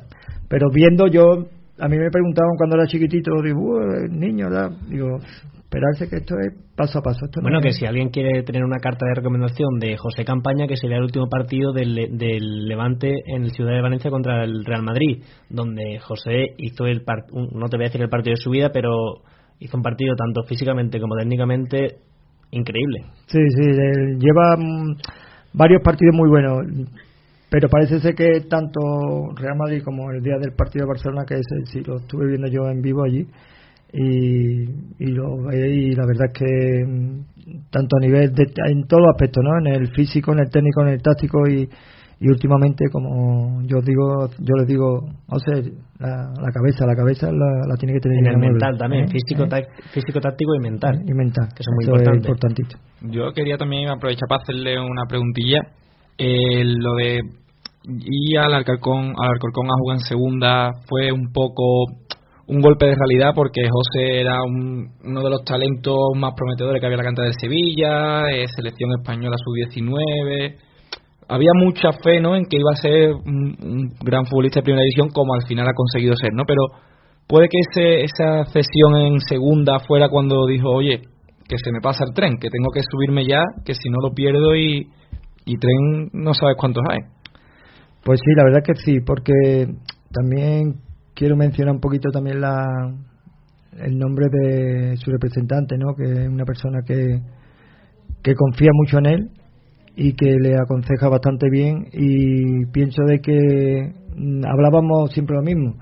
pero viendo yo, a mí me preguntaban cuando era chiquitito, digo, "Uh, niño, ¿verdad?". digo, esperarse que esto es paso a paso. Esto no Bueno, que es- si alguien quiere tener una carta de recomendación de José Campaña, que sería el último partido del, del Levante en el Ciudad de Valencia contra el Real Madrid, donde José hizo el part- un- no te voy a decir el partido de su vida, pero hizo un partido tanto físicamente como técnicamente increíble. Sí, sí, lleva mm, varios partidos muy buenos, pero parece ser que tanto Real Madrid como el día del partido de Barcelona, que ese sí lo estuve viendo yo en vivo allí, y, y lo y la verdad es que mm, tanto a nivel de, en todos los aspectos, ¿no? En el físico, en el técnico, en el táctico y, y últimamente, como yo digo, yo les digo, o sea, la, la cabeza, la cabeza la, la tiene que tener En el mental también, ¿eh? físico, ¿Eh? tac- físico, táctico y mental. y mental, Que son muy importantes. importantito. Yo quería también aprovechar para hacerle una preguntilla. Eh, lo de ir al Alcorcón, al Alcorcón a jugar en segunda fue un poco un golpe de realidad porque José era un- uno de los talentos más prometedores que había en la canta del Sevilla, eh, selección española sub-19. Había mucha fe ¿no? en que iba a ser un, un gran futbolista de primera división como al final ha conseguido ser, ¿no? Pero puede que ese, esa cesión en segunda fuera cuando dijo, oye, que se me pasa el tren, que tengo que subirme ya, que si no lo pierdo y, y tren no sabes cuántos hay. Pues sí, la verdad que sí, porque también quiero mencionar un poquito también la el nombre de su representante, ¿no? Que es una persona que que confía mucho en él y que le aconseja bastante bien y pienso de que hablábamos siempre lo mismo.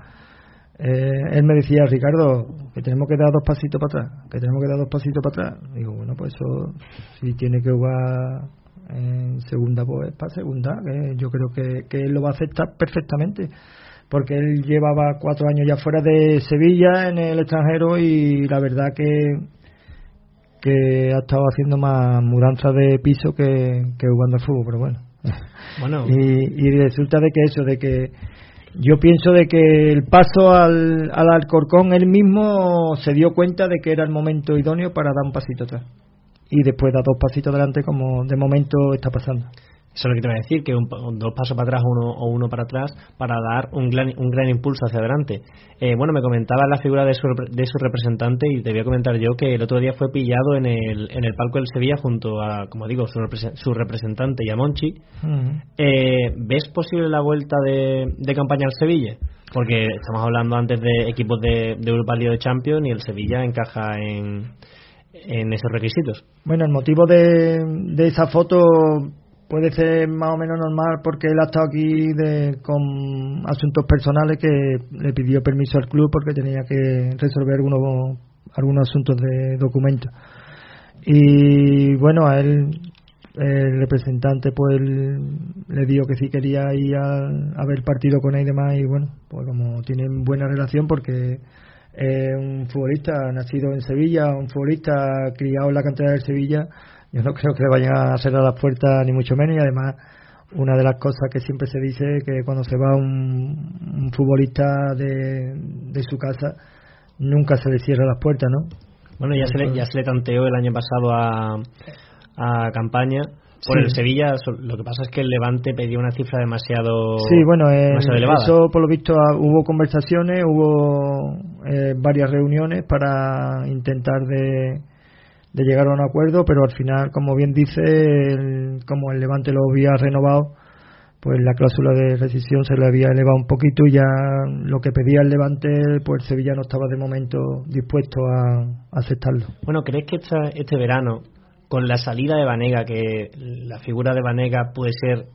Eh, él me decía, Ricardo, que tenemos que dar dos pasitos para atrás, que tenemos que dar dos pasitos para atrás. Digo, bueno, pues eso, si tiene que jugar en segunda, pues para segunda, que yo creo que, que él lo va a aceptar perfectamente, porque él llevaba cuatro años ya fuera de Sevilla, en el extranjero, y la verdad que que ha estado haciendo más mudanza de piso que, que jugando al fútbol, pero bueno. Bueno. Y, y resulta de que eso, de que yo pienso de que el paso al, al Alcorcón él mismo se dio cuenta de que era el momento idóneo para dar un pasito atrás. Y después da dos pasitos adelante como de momento está pasando. Eso es lo que te voy a decir, que un, dos pasos para atrás uno, o uno para atrás para dar un gran, un gran impulso hacia adelante. Eh, bueno, me comentaba la figura de su, de su representante y te voy a comentar yo que el otro día fue pillado en el, en el palco del Sevilla junto a, como digo, su, su representante y a Monchi. Eh, ¿Ves posible la vuelta de, de campaña al Sevilla? Porque estamos hablando antes de equipos de, de Europa League de Champions y el Sevilla encaja en, en esos requisitos. Bueno, el motivo de, de esa foto puede ser más o menos normal porque él ha estado aquí de, con asuntos personales que le pidió permiso al club porque tenía que resolver algunos, algunos asuntos de documentos. Y bueno, a él el representante pues le dijo que sí quería ir a, ver partido con él y demás y bueno pues como tienen buena relación porque es un futbolista nacido en Sevilla un futbolista criado en la cantera de Sevilla yo no creo que le vayan a cerrar las puertas ni mucho menos y además una de las cosas que siempre se dice es que cuando se va un, futbolista de, de su casa nunca se le cierra las puertas ¿no? bueno ya se le, ya se le tanteó el año pasado a a campaña por el Sevilla, lo que pasa es que el Levante pedía una cifra demasiado, sí, bueno, eh, elevada. Eso, por lo visto, ah, hubo conversaciones, hubo eh, varias reuniones para intentar de, de, llegar a un acuerdo, pero al final, como bien dice, como el Levante lo había renovado, pues la cláusula de rescisión se le había elevado un poquito y ya lo que pedía el Levante, pues Sevilla no estaba de momento dispuesto a, aceptarlo. Bueno, ¿crees que este verano con la salida de Vanega, que la figura de Vanega puede ser,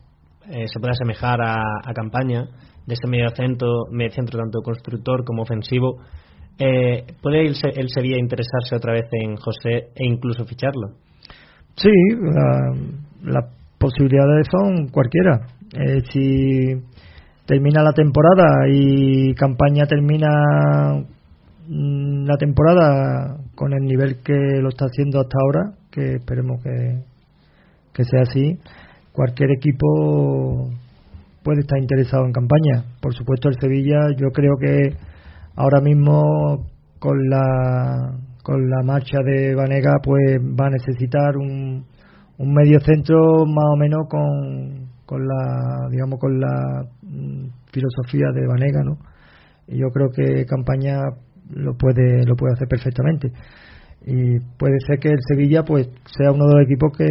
eh, se puede asemejar a, a campaña de ese medio centro, medio centro tanto constructor como ofensivo, eh, ¿puede el, Sevilla interesarse otra vez en José e incluso ficharlo? Sí, las posibilidades son cualquiera. Eh, si termina la temporada y campaña termina mm, la temporada con el nivel que lo está haciendo hasta ahora, que esperemos que, que sea así, cualquier equipo puede estar interesado en campaña. Por supuesto, el Sevilla, yo creo que ahora mismo con la con la marcha de Vanega, pues va a necesitar un, un medio centro más o menos con, con la digamos con la mm, filosofía de Vanega, ¿no? Y yo creo que campaña lo puede lo puede hacer perfectamente y puede ser que el Sevilla pues sea uno de los equipos que,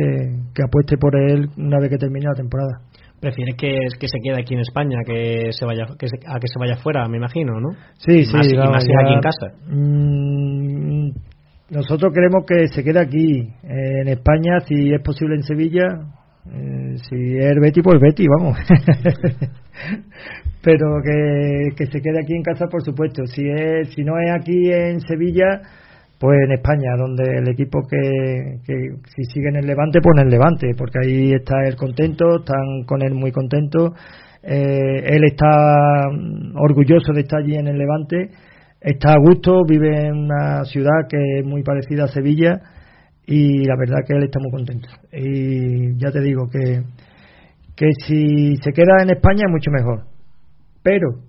que apueste por él una vez que termine la temporada. Prefieres que, que se quede aquí en España que se vaya que a que se vaya fuera, me imagino, ¿no? Sí, sí, más, más aquí en casa. Mm, nosotros queremos que se quede aquí en España, si es posible en Sevilla. Eh, si es Betty, pues Betty, vamos. Pero que, que se quede aquí en casa, por supuesto. Si es si no es aquí en Sevilla pues en España, donde el equipo que, si sigue en el Levante, pues en el Levante, porque ahí está él contento, están con él muy contentos, eh, él está mm, orgulloso de estar allí en el Levante, está a gusto, vive en una ciudad que es muy parecida a Sevilla y la verdad que él está muy contento. Y ya te digo que, que si se queda en España es mucho mejor, pero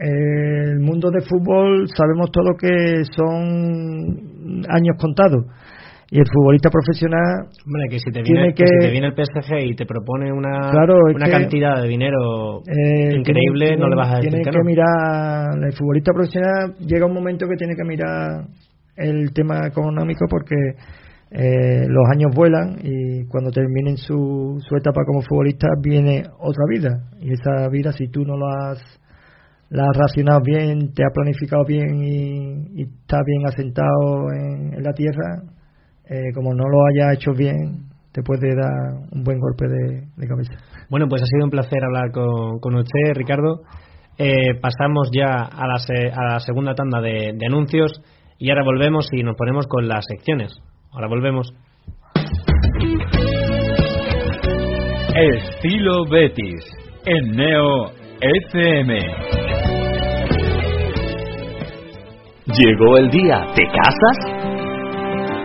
el mundo de fútbol sabemos todo que son años contados. Y el futbolista profesional Hombre, que si te viene, que, si te viene el PSG y te propone una, una cantidad de dinero eh, increíble no le vas a decir tiene que, mirar el futbolista profesional llega un momento que tiene que mirar el tema económico porque eh, los años vuelan y cuando terminen su, su etapa como futbolista viene otra vida. Y esa vida si tú no lo has la has racionado bien, te ha planificado bien y, está bien asentado en, la tierra, eh, como no lo haya hecho bien, te puede dar un buen golpe de, cabeza. Bueno, pues ha sido un placer hablar con, usted, Ricardo. Eh, pasamos ya a la, a la segunda tanda de, de anuncios y ahora volvemos y nos ponemos con las secciones. Ahora volvemos. Estilo Betis en Neo FM. Llegó el día, ¿te casas?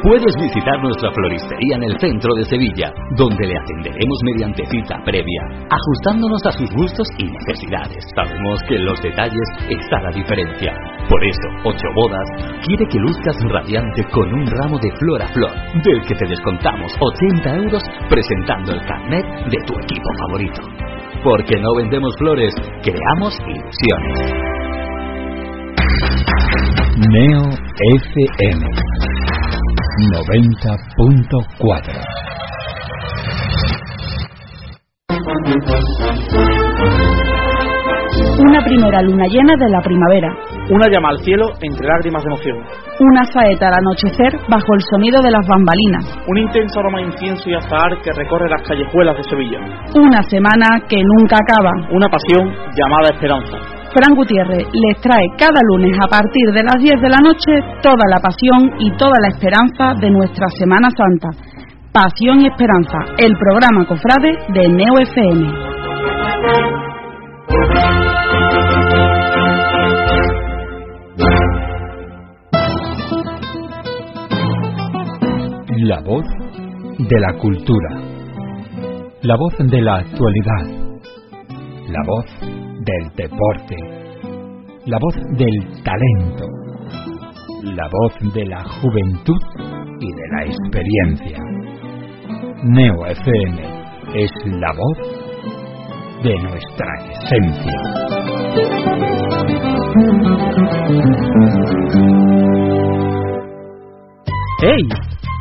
Puedes visitar nuestra floristería en el centro de Sevilla, donde le atenderemos mediante cita previa, ajustándonos a sus gustos y necesidades. Sabemos que en los detalles está la diferencia. Por eso, Ocho Bodas quiere que luzcas radiante con un ramo de flor a flor, del que te descontamos 80 euros presentando el carnet de tu equipo favorito. Porque no vendemos flores, creamos ilusiones. Neo FM 90.4 Una primera luna llena de la primavera. Una llama al cielo entre lágrimas de emoción. Una saeta al anochecer bajo el sonido de las bambalinas. Un intenso aroma de incienso y azahar que recorre las callejuelas de Sevilla. Una semana que nunca acaba. Una pasión llamada esperanza. Fran Gutiérrez les trae cada lunes a partir de las 10 de la noche toda la pasión y toda la esperanza de nuestra Semana Santa. Pasión y Esperanza, el programa Cofrade de Neo FM. La voz de la cultura. La voz de la actualidad. La voz del deporte. La voz del talento. La voz de la juventud y de la experiencia. Neo FM es la voz de nuestra esencia. ¡Hey!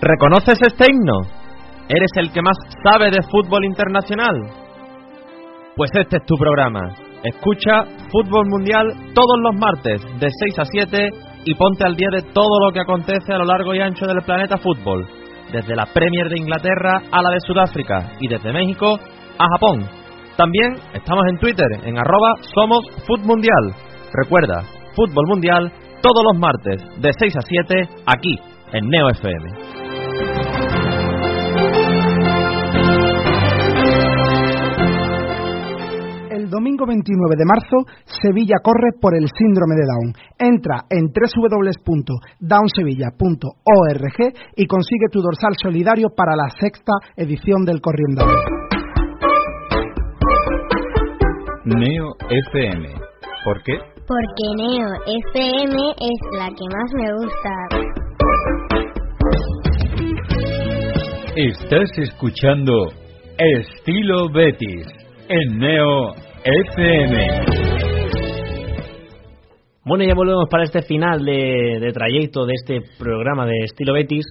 ¿Reconoces este himno? ¿Eres el que más sabe de fútbol internacional? Pues este es tu programa. Escucha Fútbol Mundial todos los martes de 6 a 7 y ponte al día de todo lo que acontece a lo largo y ancho del planeta fútbol, desde la Premier de Inglaterra a la de Sudáfrica y desde México a Japón. También estamos en Twitter en arroba somos Mundial. Recuerda, Fútbol Mundial todos los martes de 6 a 7 aquí en Neo FM. Domingo 29 de marzo, Sevilla corre por el síndrome de Down. Entra en www.downsevilla.org y consigue tu dorsal solidario para la sexta edición del Corriendo. Neo FM. ¿Por qué? Porque Neo FM es la que más me gusta. Estás escuchando Estilo Betis en Neo FM. Bueno, ya volvemos para este final de, trayecto de este programa de Estilo Betis,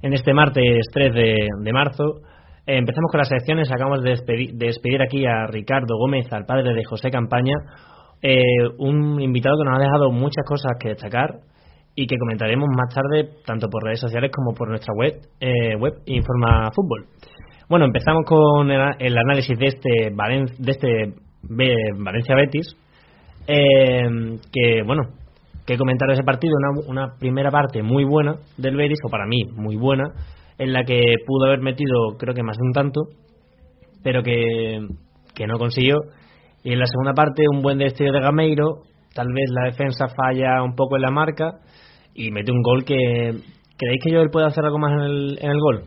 en este martes 3 de, marzo. Eh, empezamos con las secciones, acabamos de despedir, aquí a Ricardo Gómez, al padre de José Campaña, eh, un invitado que nos ha dejado muchas cosas que destacar y que comentaremos más tarde, tanto por redes sociales como por nuestra web, eh, web Informa Fútbol. Bueno, empezamos con el, análisis de este, de este Valencia Betis, eh, que bueno, que comentar de ese partido, una, una primera parte muy buena del Betis, o para mí muy buena, en la que pudo haber metido creo que más de un tanto, pero que, que no consiguió. Y en la segunda parte un buen destello de Gameiro, tal vez la defensa falla un poco en la marca y mete un gol que... ¿Creéis que yo puede hacer algo más en el, en el gol?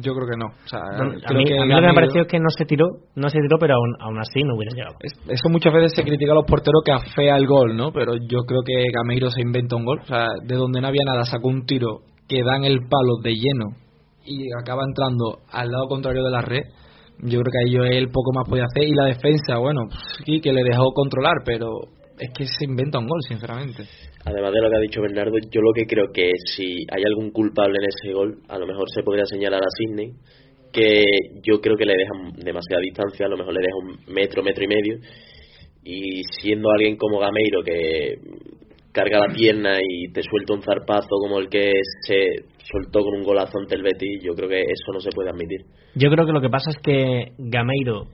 Yo creo que no. O sea, a mí, lo que me ha parecido es que no se tiró, no se tiró, pero aún, así no hubiera llegado. eso muchas veces se critica a los porteros que afea el gol, ¿no? Pero yo creo que Gameiro se inventa un gol. O sea, de donde no había nada, sacó un tiro que dan el palo de lleno y acaba entrando al lado contrario de la red. Yo creo que ahí él poco más podía hacer. Y la defensa, bueno, sí, que le dejó controlar, pero es que se inventa un gol, sinceramente. Además de lo que ha dicho Bernardo, yo lo que creo que si hay algún culpable en ese gol, a lo mejor se podría señalar a Sidney, que yo creo que le deja demasiada distancia, a lo mejor le deja un metro, metro y medio, y siendo alguien como Gameiro que carga la pierna y te suelta un zarpazo como el que se soltó con un golazo ante el Betis, yo creo que eso no se puede admitir. Yo creo que lo que pasa es que Gameiro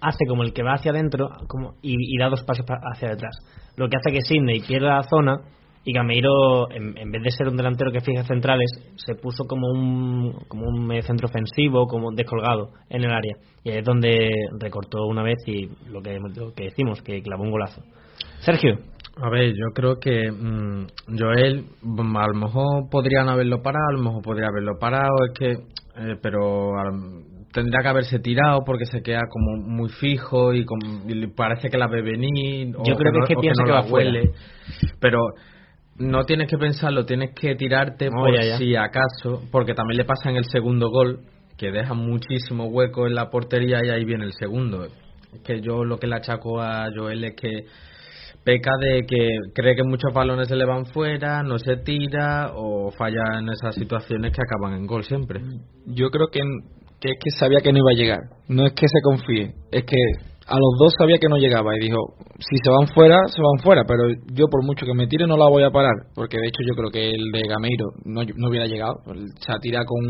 hace como el que va hacia adentro como, y, da dos pasos hacia detrás. Lo que hace que Sidney pierda la zona y Gameiro, en, vez de ser un delantero que fija centrales, se puso como un, como un centro ofensivo, como descolgado en el área. Y ahí es donde recortó una vez y lo que, lo que decimos, que clavó un golazo. Sergio. A ver, yo creo que mmm, Joel, mm, a lo mejor podrían haberlo parado, a lo mejor podría haberlo parado, es que, eh, pero tendría que haberse tirado porque se queda como muy fijo y, parece que la ve venir. Yo creo que, es que piensa que, va a Pero no tienes que pensarlo, tienes que tirarte por ya, ya. si acaso, porque también le pasa en el segundo gol, que deja muchísimo hueco en la portería y ahí viene el segundo. Que yo lo que le achaco a Joel es que peca de que cree que muchos balones se le van fuera, no se tira o falla en esas situaciones que acaban en gol siempre. Yo creo que, que es que sabía que no iba a llegar. No es que se confíe, es que a los dos sabía que no llegaba y dijo, si se van fuera, se van fuera, pero yo por mucho que me tire no la voy a parar, porque de hecho yo creo que el de Gameiro no, no hubiera llegado, se ha tirado con,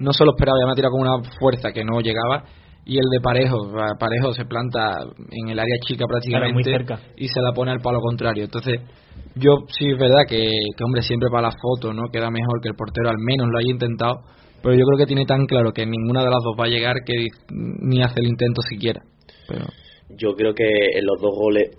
no solo esperaba, ya me ha con una fuerza que no llegaba, y el de Parejo, Parejo se planta en el área chica prácticamente muy cerca. y se la pone al palo contrario, entonces yo sí es verdad que, que hombre siempre para la foto, ¿no? Queda mejor que el portero al menos lo haya intentado, pero yo creo que tiene tan claro que ninguna de las dos va a llegar que ni hace el intento siquiera. Pero... Yo creo que en los dos goles,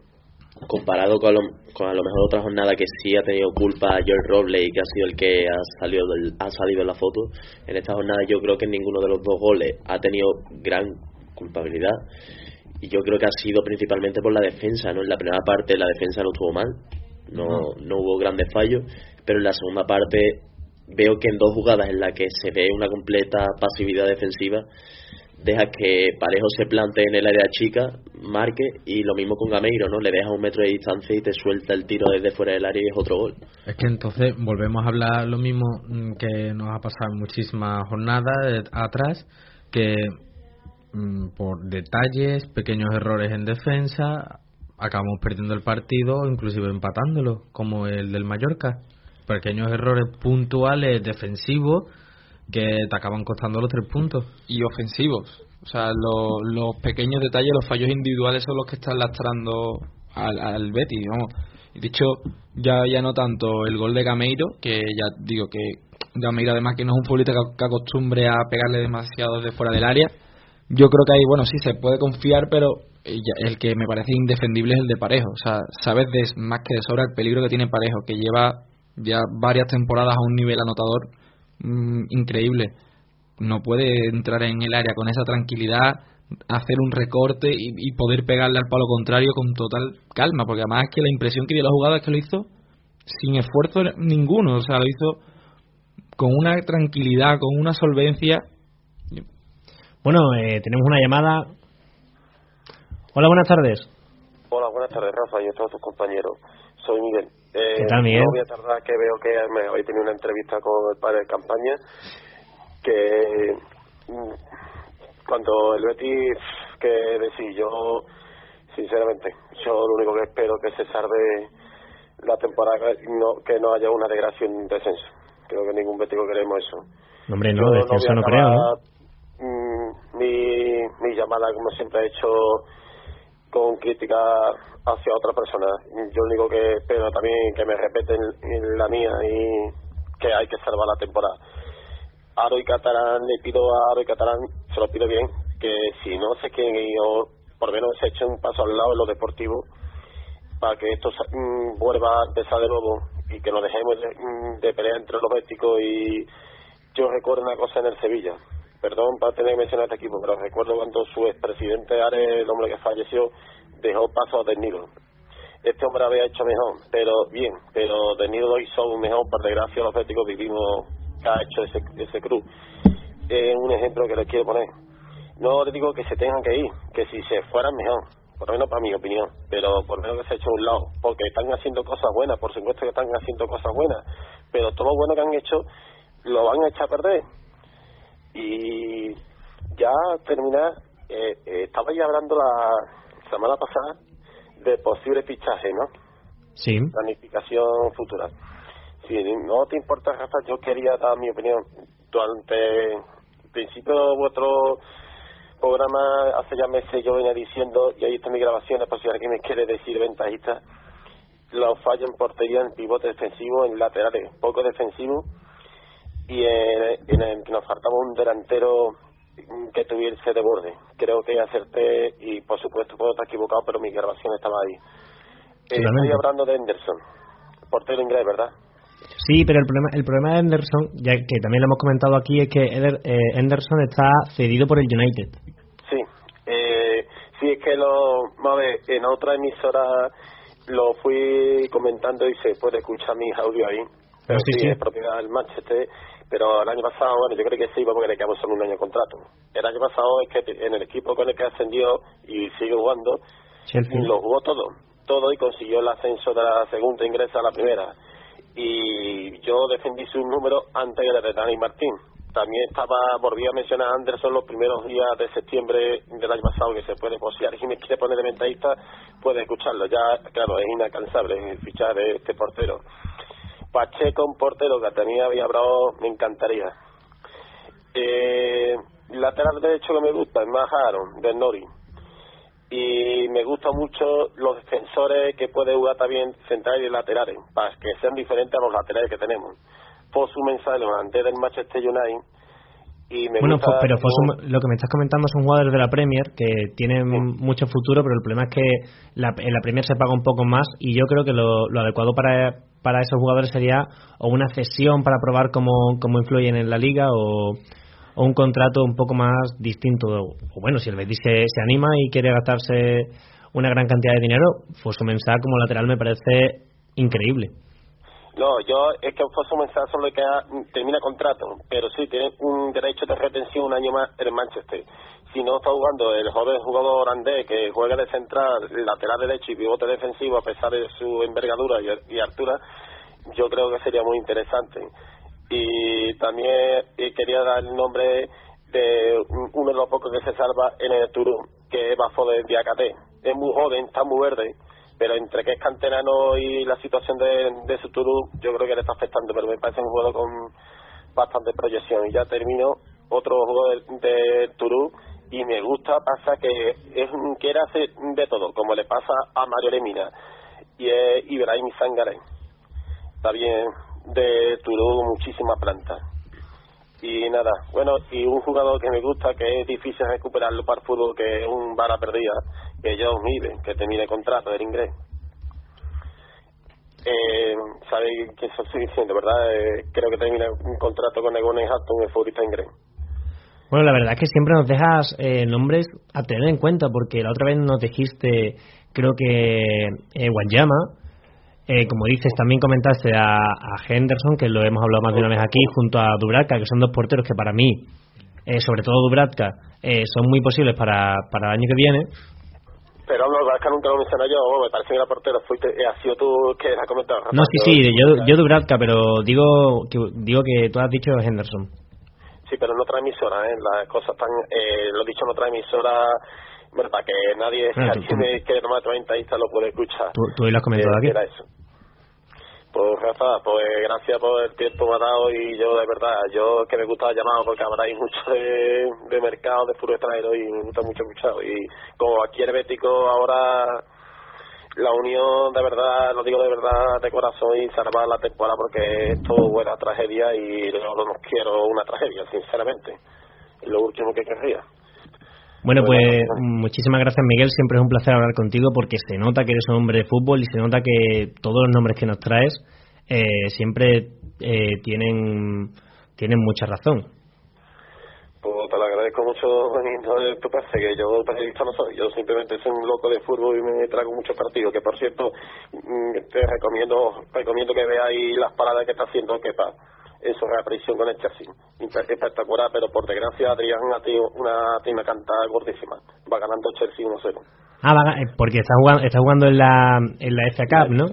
comparado con, lo, con a lo mejor otra jornada que sí ha tenido culpa George Robles y que ha sido el que ha salido, del, ha salido en la foto, en esta jornada yo creo que ninguno de los dos goles ha tenido gran culpabilidad y yo creo que ha sido principalmente por la defensa, ¿no? En la primera parte la defensa no estuvo mal, no, no hubo grandes fallos, pero en la segunda parte veo que en dos jugadas en las que se ve una completa pasividad defensiva deja que Parejo se plante en el área chica, marque y lo mismo con Gameiro, ¿no? Le deja un metro de distancia y te suelta el tiro desde fuera del área y es otro gol. Es que entonces volvemos a hablar lo mismo mm, que nos ha pasado en muchísimas jornadas atrás, que mm, por detalles, pequeños errores en defensa, acabamos perdiendo el partido inclusive empatándolo, como el del Mallorca. Pequeños errores puntuales defensivos que te acaban costando los tres puntos. y ofensivos. O sea, lo- los pequeños detalles, los fallos individuales son los que están lastrando al, al Betis, dicho, ya, ya no tanto el gol de Gameiro, que ya digo que Gameiro además que no es un futbolista que, acostumbre a pegarle demasiado desde fuera del área. Yo creo que ahí, bueno, sí se puede confiar, pero el que me parece indefendible es el de Parejo. O sea, sabes de, más que de sobra el peligro que tiene Parejo, que lleva ya varias temporadas a un nivel anotador mm, increíble. No puede entrar en el área con esa tranquilidad, hacer un recorte y, y poder pegarle al palo contrario con total calma, porque además es que la impresión que dio la jugada es que lo hizo sin esfuerzo ninguno, o sea, lo hizo con una tranquilidad, con una solvencia. Bueno, eh, tenemos una llamada. Hola, buenas tardes. Hola, buenas tardes, Rafa, y a todos tus compañeros. Soy Miguel. Eh, ¿Qué tal, Miguel? No voy a tardar, que veo que me habéis tenido una entrevista con el padre de campaña, que mm, cuando el Betis, que decir, yo, sinceramente, yo lo único que espero que se salve la temporada, que no, que no haya una degradación en descenso. Creo que ningún Betis queremos eso. No, Hombre, Yo no, voy descenso a no creo, ¿no? acabar, mm, mi, mi llamada, como siempre he hecho, con crítica hacia otra persona. Yo lo único que espero también que me respeten en la mía y que hay que salvar la temporada. Aro y Catalán, le pido a Aro y Catalán, se lo pido bien, que si no se quieren ir, o por lo menos se echen un paso al lado en lo deportivo, para que esto mm, vuelva a empezar de nuevo y que nos dejemos de, mm, de pelear entre los béticos y yo recuerdo una cosa en el Sevilla perdón para tener que mencionar este equipo pero recuerdo cuando su expresidente Are el hombre que falleció dejó paso a Desnido este hombre había hecho mejor pero bien pero Desnido lo hizo un mejor por desgracia los béticos vivimos que ha hecho ese, ese club. Es un ejemplo que les quiero poner. No les digo que se tengan que ir que si se fueran mejor por lo menos para mi opinión, pero por lo menos que se eche a un lado, porque están haciendo cosas buenas, por supuesto que están haciendo cosas buenas, pero todo lo bueno que han hecho lo van a echar a perder. Y ya terminar, eh, eh, estaba ya hablando la semana pasada de posibles fichajes, ¿no? Sí. Planificación futura. Si no te importa, Rafa, yo quería dar mi opinión. Durante el principio de vuestro programa, hace ya meses yo venía diciendo, y ahí está mi grabación, por si alguien me quiere decir ventajista, los fallos en portería, en pivote defensivo, en laterales, poco defensivo, y en, en el que nos faltaba un delantero que tuviese de borde. Creo que acerté, y por supuesto puedo estar equivocado, pero mi grabación estaba ahí. Eh, estoy hablando de Henderson, portero inglés, ¿verdad? Sí, pero el problema, el problema de Henderson, ya que también lo hemos comentado aquí, es que Eder- eh, Henderson está cedido por el United. Sí, eh, sí, es que lo, vamos a ver, en otra emisora lo fui comentando y se puede escuchar mi audio ahí. Pero sí, sí, sí. es propiedad del Manchester. Pero el año pasado, bueno, yo creo que iba porque le quedamos solo un año de contrato. El año pasado es que en el equipo con el que ascendió y sigue jugando, Chelsea. lo jugó todo, todo y consiguió el ascenso de la segunda ingresa a la primera. Y yo defendí sus números antes de Dani Martín. También estaba, volví a mencionar a Anderson los primeros días de septiembre del año pasado, que se puede, pues si alguien me quiere poner de ventajista, puede escucharlo. Ya, claro, es inalcanzable fichar este portero. Pacheco, un portero que tenía hablado, me encantaría. Eh, lateral derecho que me gusta es más Aaron, del Nori. Y me gustan mucho los defensores que puede jugar también centrales y laterales, para que sean diferentes a los laterales que tenemos. Fosu mensaje lo mandé del Manchester United y me bueno, gusta pero lo que me estás comentando son jugadores de la Premier que tienen mucho futuro, pero el problema es que la, en la Premier se paga un poco más y yo creo que lo, lo adecuado para, para esos jugadores sería o una cesión para probar cómo, cómo influyen en la liga o, o un contrato un poco más distinto. O bueno, si el Betis se, se anima y quiere gastarse una gran cantidad de dinero, Fosu Mensah como lateral me parece increíble. No, yo es que Fosu Mensah solo le queda, termina contrato, pero sí tiene un derecho de retención un año más en Manchester. Si no está jugando el joven jugador holandés que juega de central, lateral derecho y pivote defensivo a pesar de su envergadura y, altura, yo creo que sería muy interesante. Y también eh, quería dar el nombre de un- uno de los pocos que se salva en el Turú, que es Bafo de Diacate. Es muy joven, está muy verde, pero entre que es canterano y la situación de, de su Turú, yo creo que le está afectando, pero me parece un jugador con bastante proyección. Y ya termino otro juego de, de Turú y me gusta, pasa que es quiere hacer de todo, como le pasa a Mario Lemina y es Ibrahim Sangaré. Está bien de Turú, muchísima planta. Y nada, bueno, y un jugador que me gusta, que es difícil recuperarlo para el fútbol, que es un bala perdida, que John Mive, que termine contrato del inglés. Eh, ¿Sabéis qué os estoy diciendo, verdad? Eh, creo que termina un contrato con Egon Hatton, el futbolista inglés. Bueno, la verdad es que siempre nos dejas eh, nombres a tener en cuenta, porque la otra vez nos dijiste, creo que eh, eh, como dices, también comentaste a, a Henderson, que lo hemos hablado más de una vez aquí, junto a Dubravka, que son dos porteros que para mí, eh, sobre todo Dubravka, eh, son muy posibles para, para el año que viene. Pero no, es que nunca lo mencioné yo, bueno, me parece que la portero fuiste, eh, ha sido tú que la has comentado. Rafa. No, sí, sí, yo, yo Dubravka, pero digo que, digo que tú has dicho Henderson. Sí, pero en otra emisora, ¿eh? Las cosas están, eh, lo he dicho en otra emisora, bueno, para que nadie, si tú- alguien me quiere tomar 30 lo puede escuchar. Tú, tú hoy lo has comentado Eh, aquí. Era eso. Pues Rafa, pues gracias por el tiempo que dado y yo de verdad, yo que me gusta el llamado porque habláis mucho de, de mercado, de fútbol extranjero y me gusta mucho escuchar. Y como aquí el Bético ahora la unión de verdad, lo digo de verdad de corazón y salvar la temporada porque esto es una tragedia y yo no quiero una tragedia, sinceramente. Es lo último que querría. Bueno, pues muchísimas gracias Miguel, siempre es un placer hablar contigo porque se nota que eres un hombre de fútbol y se nota que todos los nombres que nos traes eh, siempre eh, tienen tienen mucha razón. Pues te lo agradezco mucho tu parte, que yo periodista no soy, yo simplemente soy un loco de fútbol y me trago muchos partidos, que por cierto mm, te recomiendo recomiendo que veáis las paradas que está haciendo Kepa en su reaparición con el Chelsea. Inter- Espectacular, pero por desgracia Adrián ha tenido una tima cantada gordísima. Va ganando Chelsea 1-0. Ah, va, eh, porque está jugando, está jugando en la en la FA Cup, ¿no?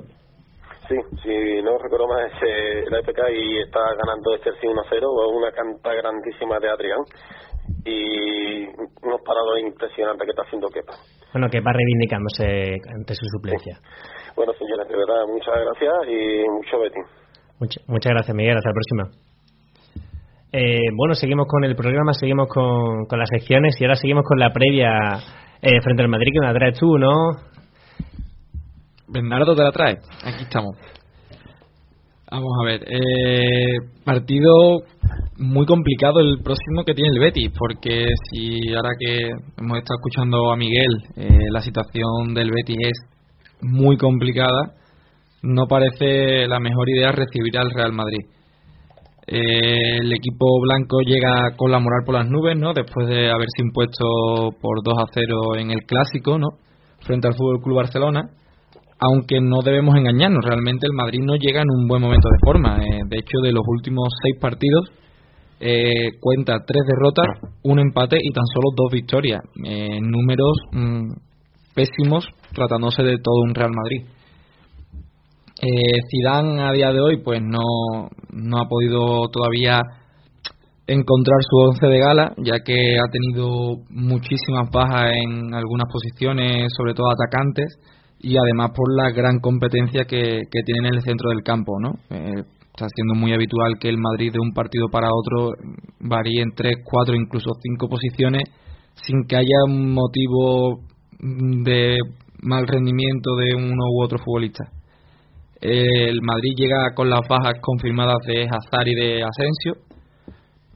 Sí, si no recuerdo más, es eh, la FK y está ganando el Chelsea 1-0, una canta grandísima de Adrián y unos parados impresionantes que está haciendo Kepa. Bueno, que va reivindicándose ante su suplencia. Bueno, señores, de verdad, muchas gracias y mucho Betty. Mucha- muchas gracias Miguel, hasta la próxima. Eh, bueno, seguimos con el programa, seguimos con, con las secciones y ahora seguimos con la previa eh, frente al Madrid que me la traes tú, ¿no? Bernardo te la trae. Aquí estamos. Vamos a ver. Eh, partido muy complicado el próximo que tiene el Betis, porque si ahora que hemos estado escuchando a Miguel, eh, la situación del Betis es muy complicada, no parece la mejor idea recibir al Real Madrid. Eh, el equipo blanco llega con la moral por las nubes, ¿no? Después de haberse impuesto por 2 a 0 en el clásico, ¿no? Frente al Fútbol Club Barcelona. aunque no debemos engañarnos, realmente el Madrid no llega en un buen momento de forma. Eh, de hecho, de los últimos seis partidos, eh, cuenta tres derrotas, un empate y tan solo dos victorias. Eh, números mm, pésimos tratándose de todo un Real Madrid. Eh, Zidane a día de hoy pues no, no ha podido todavía encontrar su once de gala ya que ha tenido muchísimas bajas en algunas posiciones sobre todo atacantes y además por la gran competencia que, que tiene en el centro del campo no eh, está siendo muy habitual que el Madrid de un partido para otro varíe en tres cuatro incluso cinco posiciones sin que haya un motivo de mal rendimiento de uno u otro futbolista el Madrid llega con las bajas confirmadas de Hazard y de Asensio.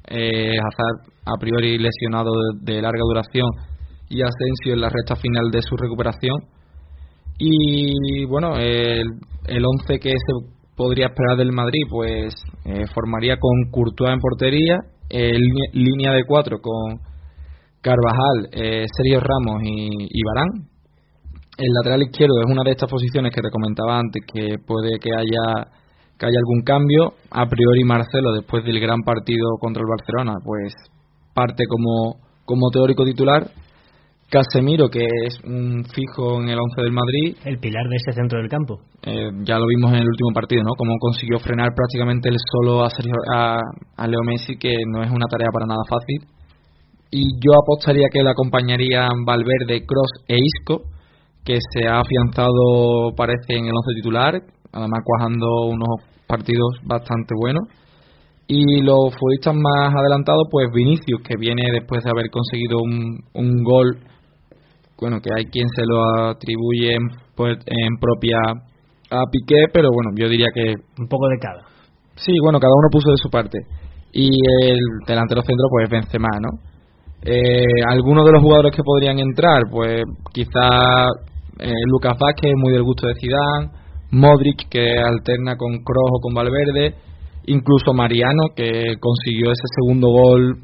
Eh, Hazard a priori lesionado de, larga duración y Asensio en la recta final de su recuperación. Y bueno, el, el once que se podría esperar del Madrid, pues eh, formaría con Courtois en portería, línea de cuatro con Carvajal, eh, Sergio Ramos y, y Barán, el lateral izquierdo es una de estas posiciones que te comentaba antes que puede que haya que haya algún cambio. A priori Marcelo después del gran partido contra el Barcelona pues parte como como teórico titular. Casemiro que es un fijo en el once del Madrid. El pilar de ese centro del campo. Eh, ya lo vimos en el último partido no cómo consiguió frenar prácticamente el solo a, Sergio, a, a Leo Messi que no es una tarea para nada fácil. Y yo apostaría que le acompañarían Valverde, Cross e Isco que se ha afianzado, parece, en el once titular, además cuajando unos partidos bastante buenos. Y los futbolistas más adelantados, pues Vinicius, que viene después de haber conseguido un, un gol, bueno, que hay quien se lo atribuye en, pues, en propia a Piqué, pero bueno, yo diría que... Un poco de cada. Sí, bueno, cada uno puso de su parte. Y el delantero centro, pues Benzema, ¿no? Eh, algunos de los jugadores que podrían entrar, pues quizá eh, Lucas Vázquez, muy del gusto de Zidane, Modric, que alterna con Kroos o con Valverde, incluso Mariano, que consiguió ese segundo gol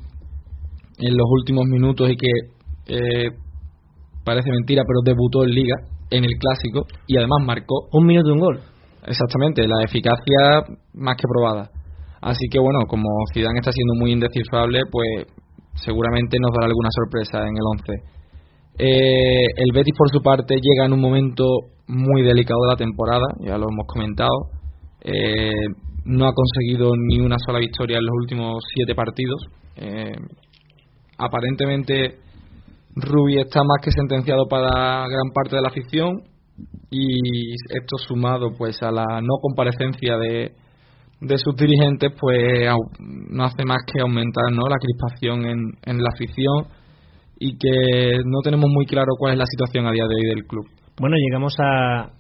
en los últimos minutos y que eh, parece mentira, pero debutó en Liga, en el Clásico, y además marcó. Un minuto de un gol. Exactamente, la eficacia más que probada. Así que bueno, como Zidane está siendo muy indescifrable, pues seguramente nos dará alguna sorpresa en el 11. Eh, el Betis, por su parte, llega en un momento muy delicado de la temporada, ya lo hemos comentado. Eh, no ha conseguido ni una sola victoria en los últimos siete partidos. Eh, aparentemente, Rubi está más que sentenciado para gran parte de la afición y esto sumado pues a la no comparecencia de, de sus dirigentes pues no hace más que aumentar ¿no? la crispación en, en la afición y que no tenemos muy claro cuál es la situación a día de hoy del club. Bueno, llegamos a,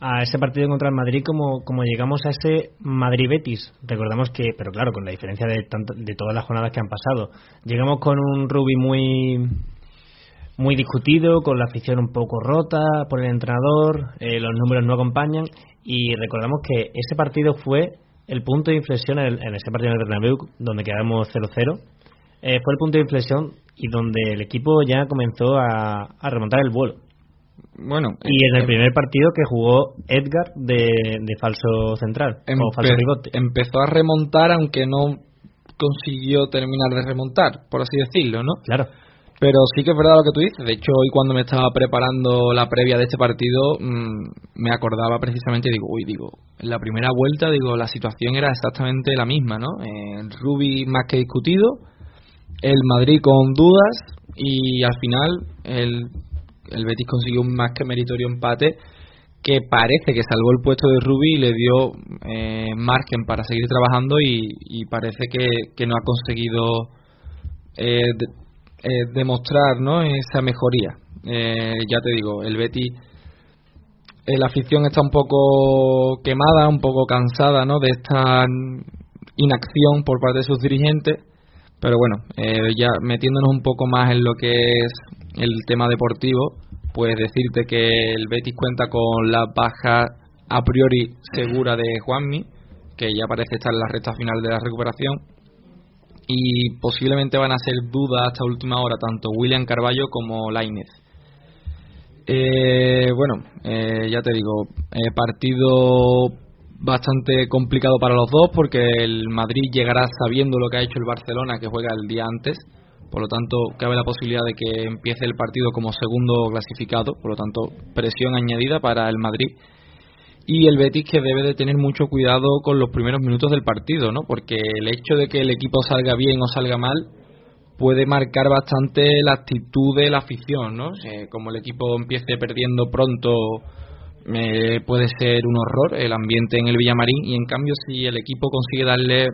a ese partido contra el Madrid como, como llegamos a ese Madrid-Betis. Recordamos que, pero claro, con la diferencia de, de todas las jornadas que han pasado, llegamos con un Rubi muy muy discutido, con la afición un poco rota por el entrenador, eh, los números no acompañan y recordamos que ese partido fue el punto de inflexión en, ese partido en el Bernabéu donde quedamos 0-0 eh, fue el punto de inflexión y donde el equipo ya comenzó a, a remontar el vuelo. Bueno, y en el em- primer partido que jugó Edgar de, de falso central o falso pivote. Empezó a remontar aunque no consiguió terminar de remontar, por así decirlo, ¿no? Claro. Pero sí que es verdad lo que tú dices. De hecho, hoy cuando me estaba preparando la previa de este partido, mmm, me acordaba precisamente, digo, uy, digo, en la primera vuelta, digo, la situación era exactamente la misma, ¿no? Eh, Ruby más que discutido, el Madrid con dudas y al final el, el Betis consiguió un más que meritorio empate que parece que salvó el puesto de Rubi y le dio eh, margen para seguir trabajando y, parece que, no ha conseguido eh, eh, demostrar ¿no? esa mejoría. ya te digo, el Betis, la afición está un poco quemada, un poco cansada ¿no? de esta inacción por parte de sus dirigentes pero bueno, eh, ya metiéndonos un poco más en lo que es el tema deportivo, pues decirte que el Betis cuenta con la baja a priori segura de Juanmi, que ya parece estar en la recta final de la recuperación, y posiblemente van a ser dudas hasta última hora tanto William Carballo como Lainez. Eh, bueno, eh, ya te digo, eh, partido bastante complicado para los dos porque el Madrid llegará sabiendo lo que ha hecho el Barcelona que juega el día antes. Por lo tanto, cabe la posibilidad de que empiece el partido como segundo clasificado. Por lo tanto, presión añadida para el Madrid. Y el Betis que debe de tener mucho cuidado con los primeros minutos del partido, ¿no? Porque el hecho de que el equipo salga bien o salga mal puede marcar bastante la actitud de la afición, ¿no? como el equipo empiece perdiendo pronto eh, puede ser un horror el ambiente en el Villamarín y en cambio si el equipo consigue darle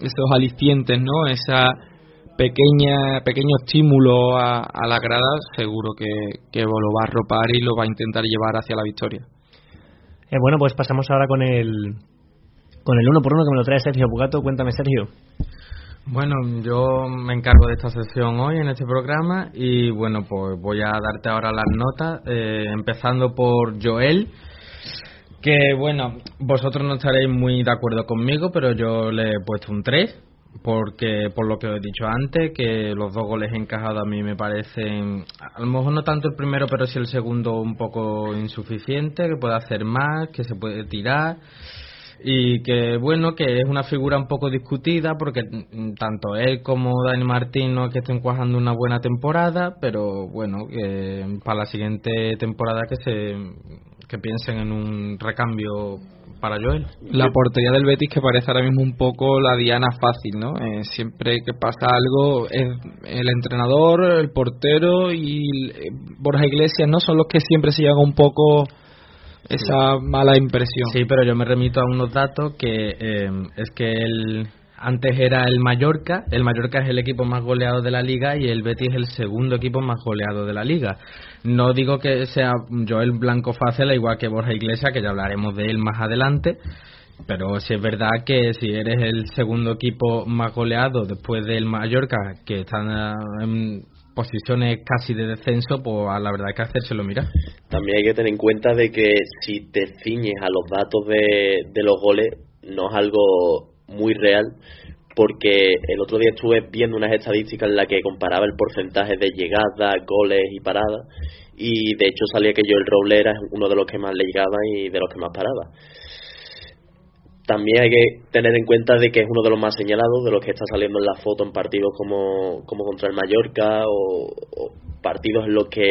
esos alicientes, ¿no? Esa pequeña pequeño estímulo a, a la grada, seguro que, que lo va a arropar y lo va a intentar llevar hacia la victoria. Eh, bueno, pues pasamos ahora con el con el uno por uno que me lo trae Sergio Bugato. Cuéntame, Sergio. Bueno, yo me encargo de esta sesión hoy en este programa y bueno, pues voy a darte ahora las notas, eh, empezando por Joel, que bueno, vosotros no estaréis muy de acuerdo conmigo, pero yo le he puesto un 3, porque por lo que os he dicho antes, que los dos goles encajados a mí me parecen, a lo mejor no tanto el primero, pero sí el segundo un poco insuficiente, que puede hacer más, que se puede tirar y que bueno que es una figura un poco discutida porque tanto él como Dani Martín no es que estén cuajando una buena temporada pero bueno que para la siguiente temporada que se que piensen en un recambio para Joel. La portería del Betis que parece ahora mismo un poco la diana fácil no eh, siempre que pasa algo es el entrenador el portero y Borja Iglesias no son los que siempre se llegan un poco esa mala impresión. Sí, pero yo me remito a unos datos que eh, es que el antes era el Mallorca, el Mallorca es el equipo más goleado de la liga y el Betis es el segundo equipo más goleado de la liga. No digo que sea Joel Blanco fácil, igual que Borja Iglesias, que ya hablaremos de él más adelante, pero sí es verdad que si eres el segundo equipo más goleado después del Mallorca, que están en posiciones casi de descenso, pues la verdad hay que hacérselo mirar. También hay que tener en cuenta de que si te ciñes a los datos de, de los goles, no es algo muy real, porque el otro día estuve viendo unas estadísticas en las que comparaba el porcentaje de llegadas, goles y paradas, y de hecho salía que yo el Roble era uno de los que más le llegaba y de los que más paraba también hay que tener en cuenta de que es uno de los más señalados, de los que está saliendo en la foto en partidos como, como contra el Mallorca o, partidos en los que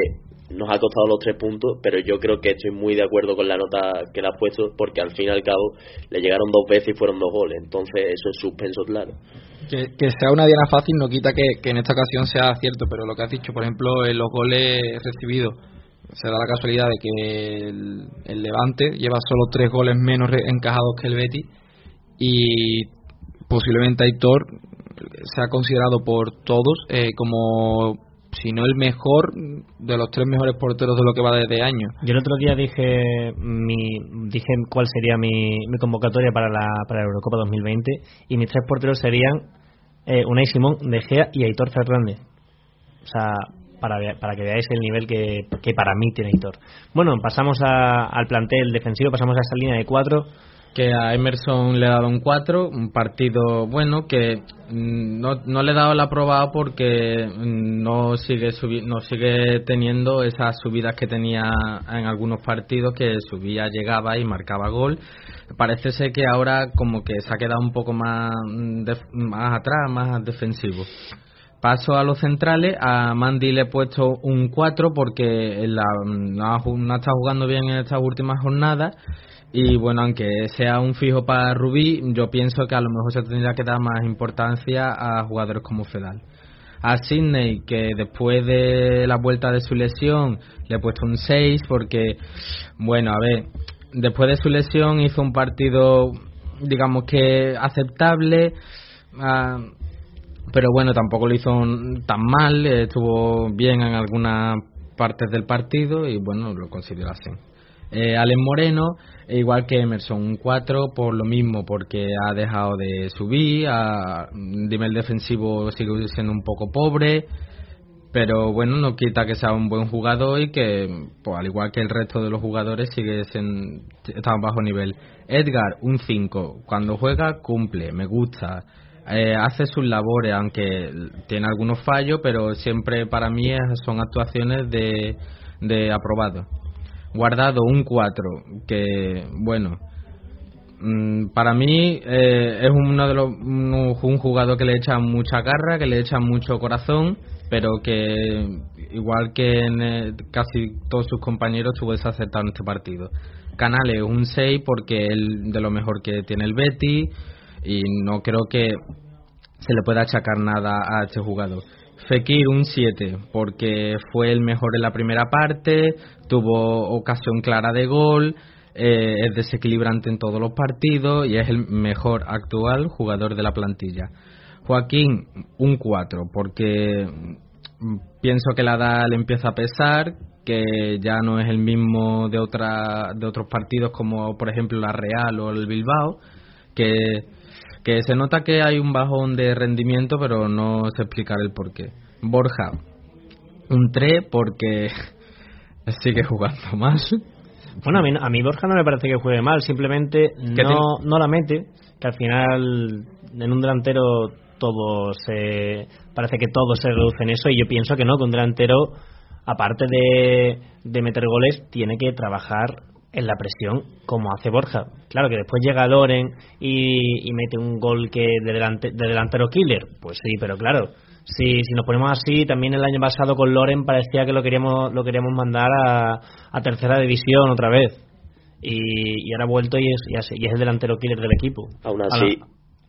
nos ha costado los tres puntos, pero yo creo que estoy muy de acuerdo con la nota que le ha puesto, porque al fin y al cabo le llegaron dos veces y fueron dos goles, entonces eso es suspenso claro. Que, que sea una diana fácil no quita que, que en esta ocasión sea cierto, pero lo que has dicho, por ejemplo, en los goles recibidos, se da la casualidad de que el, Levante lleva solo tres goles menos encajados que el Betis y posiblemente Aitor se ha considerado por todos eh, como si no el mejor de los tres mejores porteros de lo que va desde año. Yo el otro día dije mi, dije cuál sería mi, mi convocatoria para la, para la Eurocopa 2020 y mis tres porteros serían eh, Unai Simón, De Gea y Aitor Fernández. O sea, para, para que veáis el nivel que, que para mí tiene Hitor. Bueno, pasamos al plantel defensivo, pasamos a esa línea de cuatro que a Emerson le ha dado un 4, un partido bueno que mm, no, no le he dado la aprobado porque mm, no sigue no sigue teniendo esas subidas que tenía en algunos partidos que subía, llegaba y marcaba gol. Parece ser que ahora como que se ha quedado un poco más, mm, más atrás, más defensivo. Paso a los centrales, a Mandy le he puesto un 4 porque la, no, no estado jugando bien en estas últimas jornadas y bueno, aunque sea un fijo para Rubí, yo pienso que a lo mejor se tendría que dar más importancia a jugadores como Fedal. A Sidney, que después de la vuelta de su lesión le he puesto un 6 porque, bueno, a ver, después de su lesión hizo un partido, digamos que aceptable. Ah, pero bueno, tampoco lo hizo tan mal, estuvo bien en algunas partes del partido y bueno, lo considero así. Eh, Moreno, igual que Emerson, un 4 por lo mismo, porque ha dejado de subir, a nivel defensivo sigue siendo un poco pobre, pero bueno, no quita que sea un buen jugador y que, pues, al igual que el resto de los jugadores, sigue siendo, está bajo nivel. Edgar, un 5, cuando juega cumple, me gusta eh, hace sus labores, aunque tiene algunos fallos, pero siempre para mí son actuaciones de, de aprobado. Guardado un 4, que bueno, mm, para mí eh, es uno de los, un, jugador que le echa mucha garra, que le echa mucho corazón, pero que igual que en eh, casi todos sus compañeros tuvo desacertado en este partido. Canales un 6 porque es de lo mejor que tiene el Betty y no creo que se le pueda achacar nada a este jugador. Fekir un 7 porque fue el mejor en la primera parte, tuvo ocasión clara de gol, eh, es desequilibrante en todos los partidos y es el mejor actual jugador de la plantilla. Joaquín un 4 porque pienso que la edad le empieza a pesar, que ya no es el mismo de otra, de otros partidos como por ejemplo la Real o el Bilbao, que que se nota que hay un bajón de rendimiento, pero no sé explicar el por qué. Borja, un 3 porque sigue jugando más. Bueno, a mí, a mí Borja no me parece que juegue mal, simplemente no, no la mete, que al final en un delantero todo se parece que todo se reduce en eso y yo pienso que no, que un delantero aparte de, de meter goles tiene que trabajar en la presión como hace Borja. Claro que después llega Loren y, mete un gol que de, delante, de delantero killer, pues sí, pero claro, si, si nos ponemos así, también el año pasado con Loren parecía que lo queríamos lo queríamos mandar a, a tercera división otra vez. Y, y ahora ha vuelto y es, y es el delantero killer del equipo. Aún así,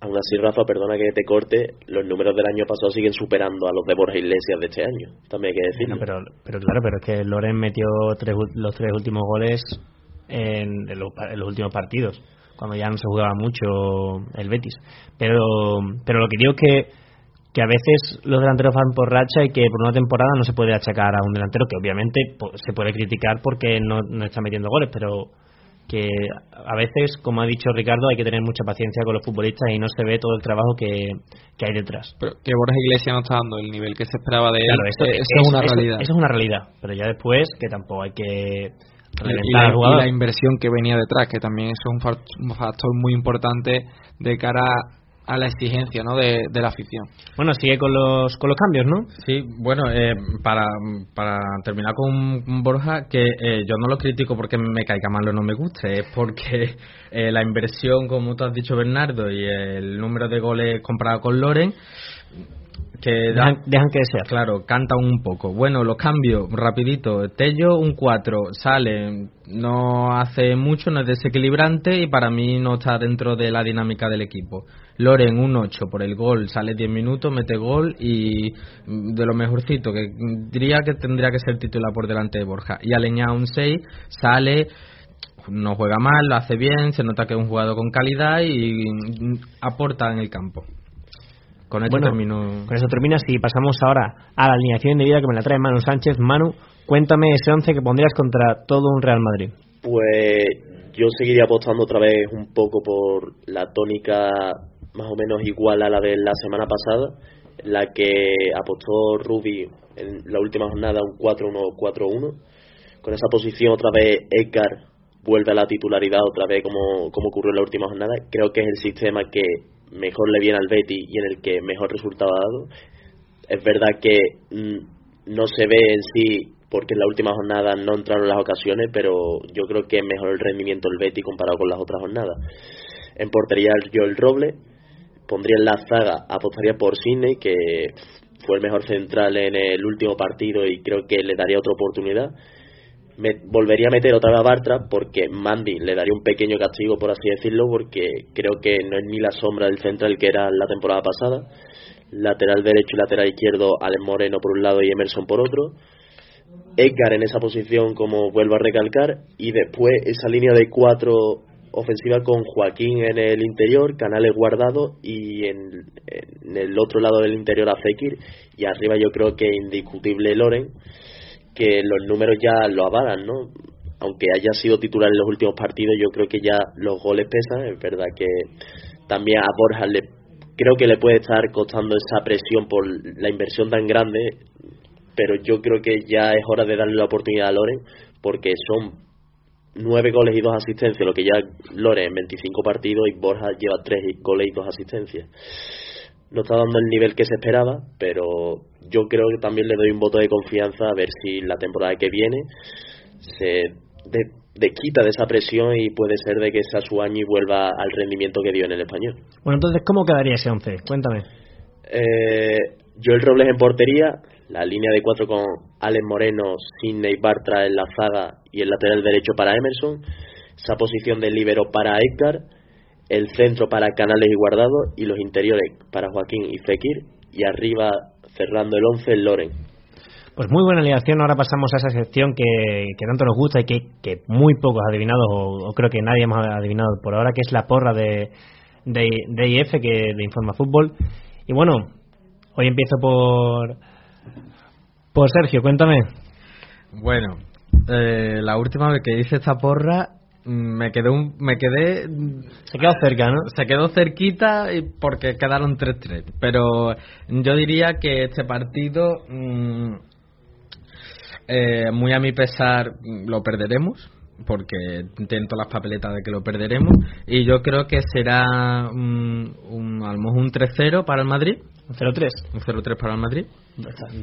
aún así, Rafa, perdona que te corte, los números del año pasado siguen superando a los de Borja Iglesias de este año. También hay que decirlo. pero, pero claro, pero es que Loren metió tres, los tres últimos goles en, los, últimos partidos, cuando ya no se jugaba mucho el Betis. Pero, pero lo que digo es que, que a veces los delanteros van por racha y que por una temporada no se puede achacar a un delantero que obviamente se puede criticar porque no, no está metiendo goles, pero que a veces, como ha dicho Ricardo, hay que tener mucha paciencia con los futbolistas y no se ve todo el trabajo que, que hay detrás. Pero que Borja Iglesias no está dando el nivel que se esperaba de él, eso, es, una realidad. Eso es una realidad, pero ya después que tampoco hay que y la, la, inversión que venía detrás, que también es un factor muy importante de cara a la exigencia ¿no? de, la afición. Bueno, sigue con los, con los cambios, ¿no? Sí, bueno, eh, para, para terminar con Borja, que eh, yo no lo critico porque me caiga mal o no me guste, es porque eh, la inversión, como tú has dicho, Bernardo, y el número de goles comparado con Loren, que dejan, que desear. Claro, canta un poco. Bueno, los cambios, rapidito. Tello un 4, sale, no hace mucho, no es desequilibrante y para mí no está dentro de la dinámica del equipo. Loren un 8 por el gol, sale 10 minutos, mete gol y de lo mejorcito, que diría que tendría que ser titular por delante de Borja. Y Aleña un 6, sale no juega mal, lo hace bien, se nota que es un jugador con calidad y aporta en el campo. Con eso termino. Con eso termina. Si pasamos ahora a la alineación de vida que me la trae Manu Sánchez. Manu, cuéntame ese 11 que pondrías contra todo un Real Madrid. Pues yo seguiría apostando otra vez un poco por la tónica más o menos igual a la de la semana pasada, la que apostó Rubi en la última jornada un 4-1-4-1. Con esa posición otra vez Edgar vuelve a la titularidad otra vez como, como ocurrió en la última jornada. Creo que es el sistema que mejor le viene al Betty y en el que mejor resultado ha dado. Es verdad que mm, no se ve en sí porque en la última jornada no entraron las ocasiones, pero yo creo que es mejor el rendimiento del Betty comparado con las otras jornadas. En portería yo el Roble, pondría en la zaga, apostaría por Sidney, que fue el mejor central en el último partido y creo que le daría otra oportunidad me volvería a meter otra vez a Bartra porque Mandy le daría un pequeño castigo, por así decirlo, porque creo que no es ni la sombra del central que era la temporada pasada. Lateral derecho y lateral izquierdo, Alex Moreno por un lado y Emerson por otro. Edgar en esa posición, como vuelvo a recalcar, y después esa línea de cuatro ofensiva con Joaquín en el interior, Canales guardado y en, el otro lado del interior a Fekir y arriba yo creo que indiscutible Loren que los números ya lo avalan, ¿no? Aunque haya sido titular en los últimos partidos, yo creo que ya los goles pesan. Es verdad que también a Borja le creo que le puede estar costando esa presión por la inversión tan grande, pero yo creo que ya es hora de darle la oportunidad a Loren, porque son nueve goles y dos asistencias, lo que ya Loren en 25 partidos y Borja lleva tres goles y dos asistencias. no está dando el nivel que se esperaba, pero yo creo que también le doy un voto de confianza a ver si la temporada que viene se de, quita de esa presión y puede ser de que sea su año y vuelva al rendimiento que dio en el español. Bueno, entonces, ¿cómo quedaría ese 11? Cuéntame. Eh, Joel Robles en portería, la línea de cuatro con Alex Moreno, Sidney Bartra en la zaga y el lateral derecho para Emerson, esa posición de libero para Edgar, el centro para Canales y Guardado y los interiores para Joaquín y Fekir y arriba cerrando el 11 el Loren. Pues muy buena alineación. Ahora pasamos a esa sección que, tanto nos gusta y que, muy pocos adivinados, o, o, creo que nadie hemos adivinado por ahora, que es la porra de, de, de IF, que, de Informa Fútbol. Y bueno, hoy empiezo por, por Sergio, cuéntame. Bueno, eh, la última vez que hice esta porra me quedé un, me quedé se quedó cerca no se quedó cerquita porque quedaron 3-3 pero yo diría que este partido mm, eh, muy a mi pesar lo perderemos porque intento las papeletas de que lo perderemos. Y yo creo que será un, un, a lo mejor un 3-0 para el Madrid. Un 0-3 un 0-3 para el Madrid.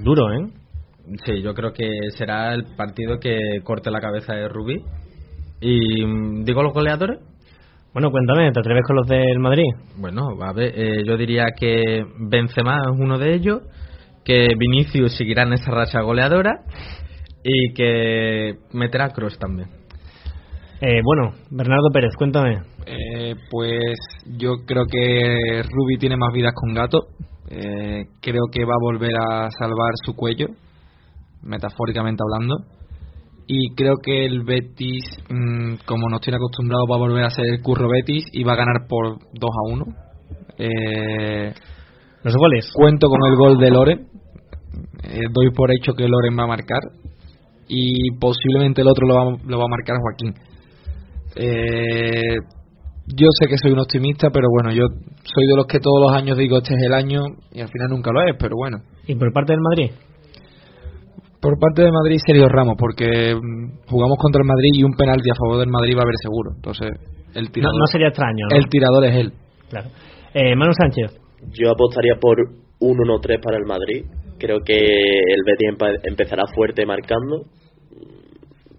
Duro ¿eh? sí yo creo que será el partido que corte la cabeza de Rubí y digo los goleadores bueno, cuéntame, ¿te atreves con los del Madrid? Bueno, a ver, eh, yo diría que Benzema es uno de ellos, que Vinicius seguirá en esa racha goleadora y que meterá Cross también. Eh, bueno, Bernardo Pérez, cuéntame. Eh, pues yo creo que Ruby tiene más vidas con gato. Eh, creo que va a volver a salvar su cuello, metafóricamente hablando. Y creo que el Betis, mm, como nos tiene acostumbrado, va a volver a ser el curro Betis y va a ganar por 2 a 1. Eh, ¿Los goles? Cuento con el gol de Loren. doy por hecho que Loren va a marcar y posiblemente el otro lo va, lo va a marcar Joaquín. Eh, yo sé que soy un optimista, pero bueno, yo soy de los que todos los años digo este es el año y al final nunca lo es, pero bueno. ¿Y por parte del Madrid? Por parte del Madrid, Sergio Ramos, porque mm, jugamos contra el Madrid y un penalti a favor del Madrid va a haber seguro. Entonces, el tirador. No, sería extraño. El tirador es él. Claro. Eh, Manu Sánchez. Yo apostaría por un 1-3 para el Madrid. Creo que el Betis empezará fuerte marcando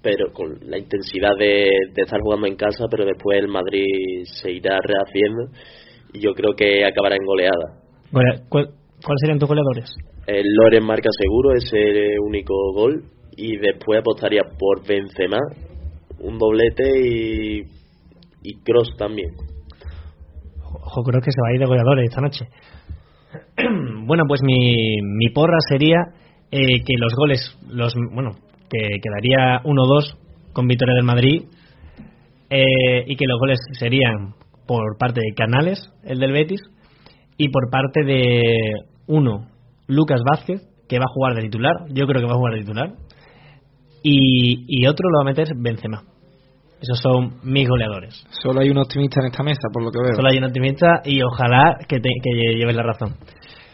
pero con la intensidad de, estar jugando en casa, pero después el Madrid se irá rehaciendo y yo creo que acabará en goleada. ¿Cuáles serían tus goleadores? El Loren marca seguro, ese único gol, y después apostaría por Benzema, un doblete y, y Cross también. Ojo, creo que se va a ir de goleadores esta noche. bueno, pues mi, mi porra sería eh, que los goles, los bueno, que quedaría 1-2 con victoria del Madrid eh, y que los goles serían por parte de Canales, el del Betis, y por parte de uno, Lucas Vázquez, que va a jugar de titular, yo creo que va a jugar de titular, y, y otro lo va a meter Benzema. Esos son mis goleadores. Solo hay un optimista en esta mesa, por lo que veo. Solo hay un optimista y ojalá que, que lleves la razón.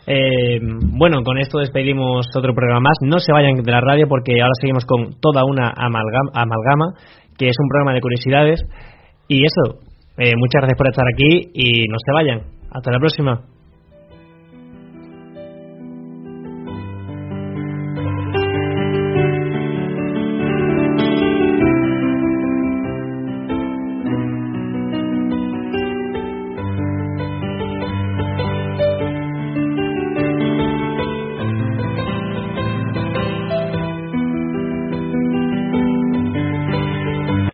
Eh, bueno, con esto despedimos otro programa más. No se vayan de la radio porque ahora seguimos con toda una amalgama, que es un programa de curiosidades. Y eso, eh, muchas gracias por estar aquí y no se vayan. Hasta la próxima.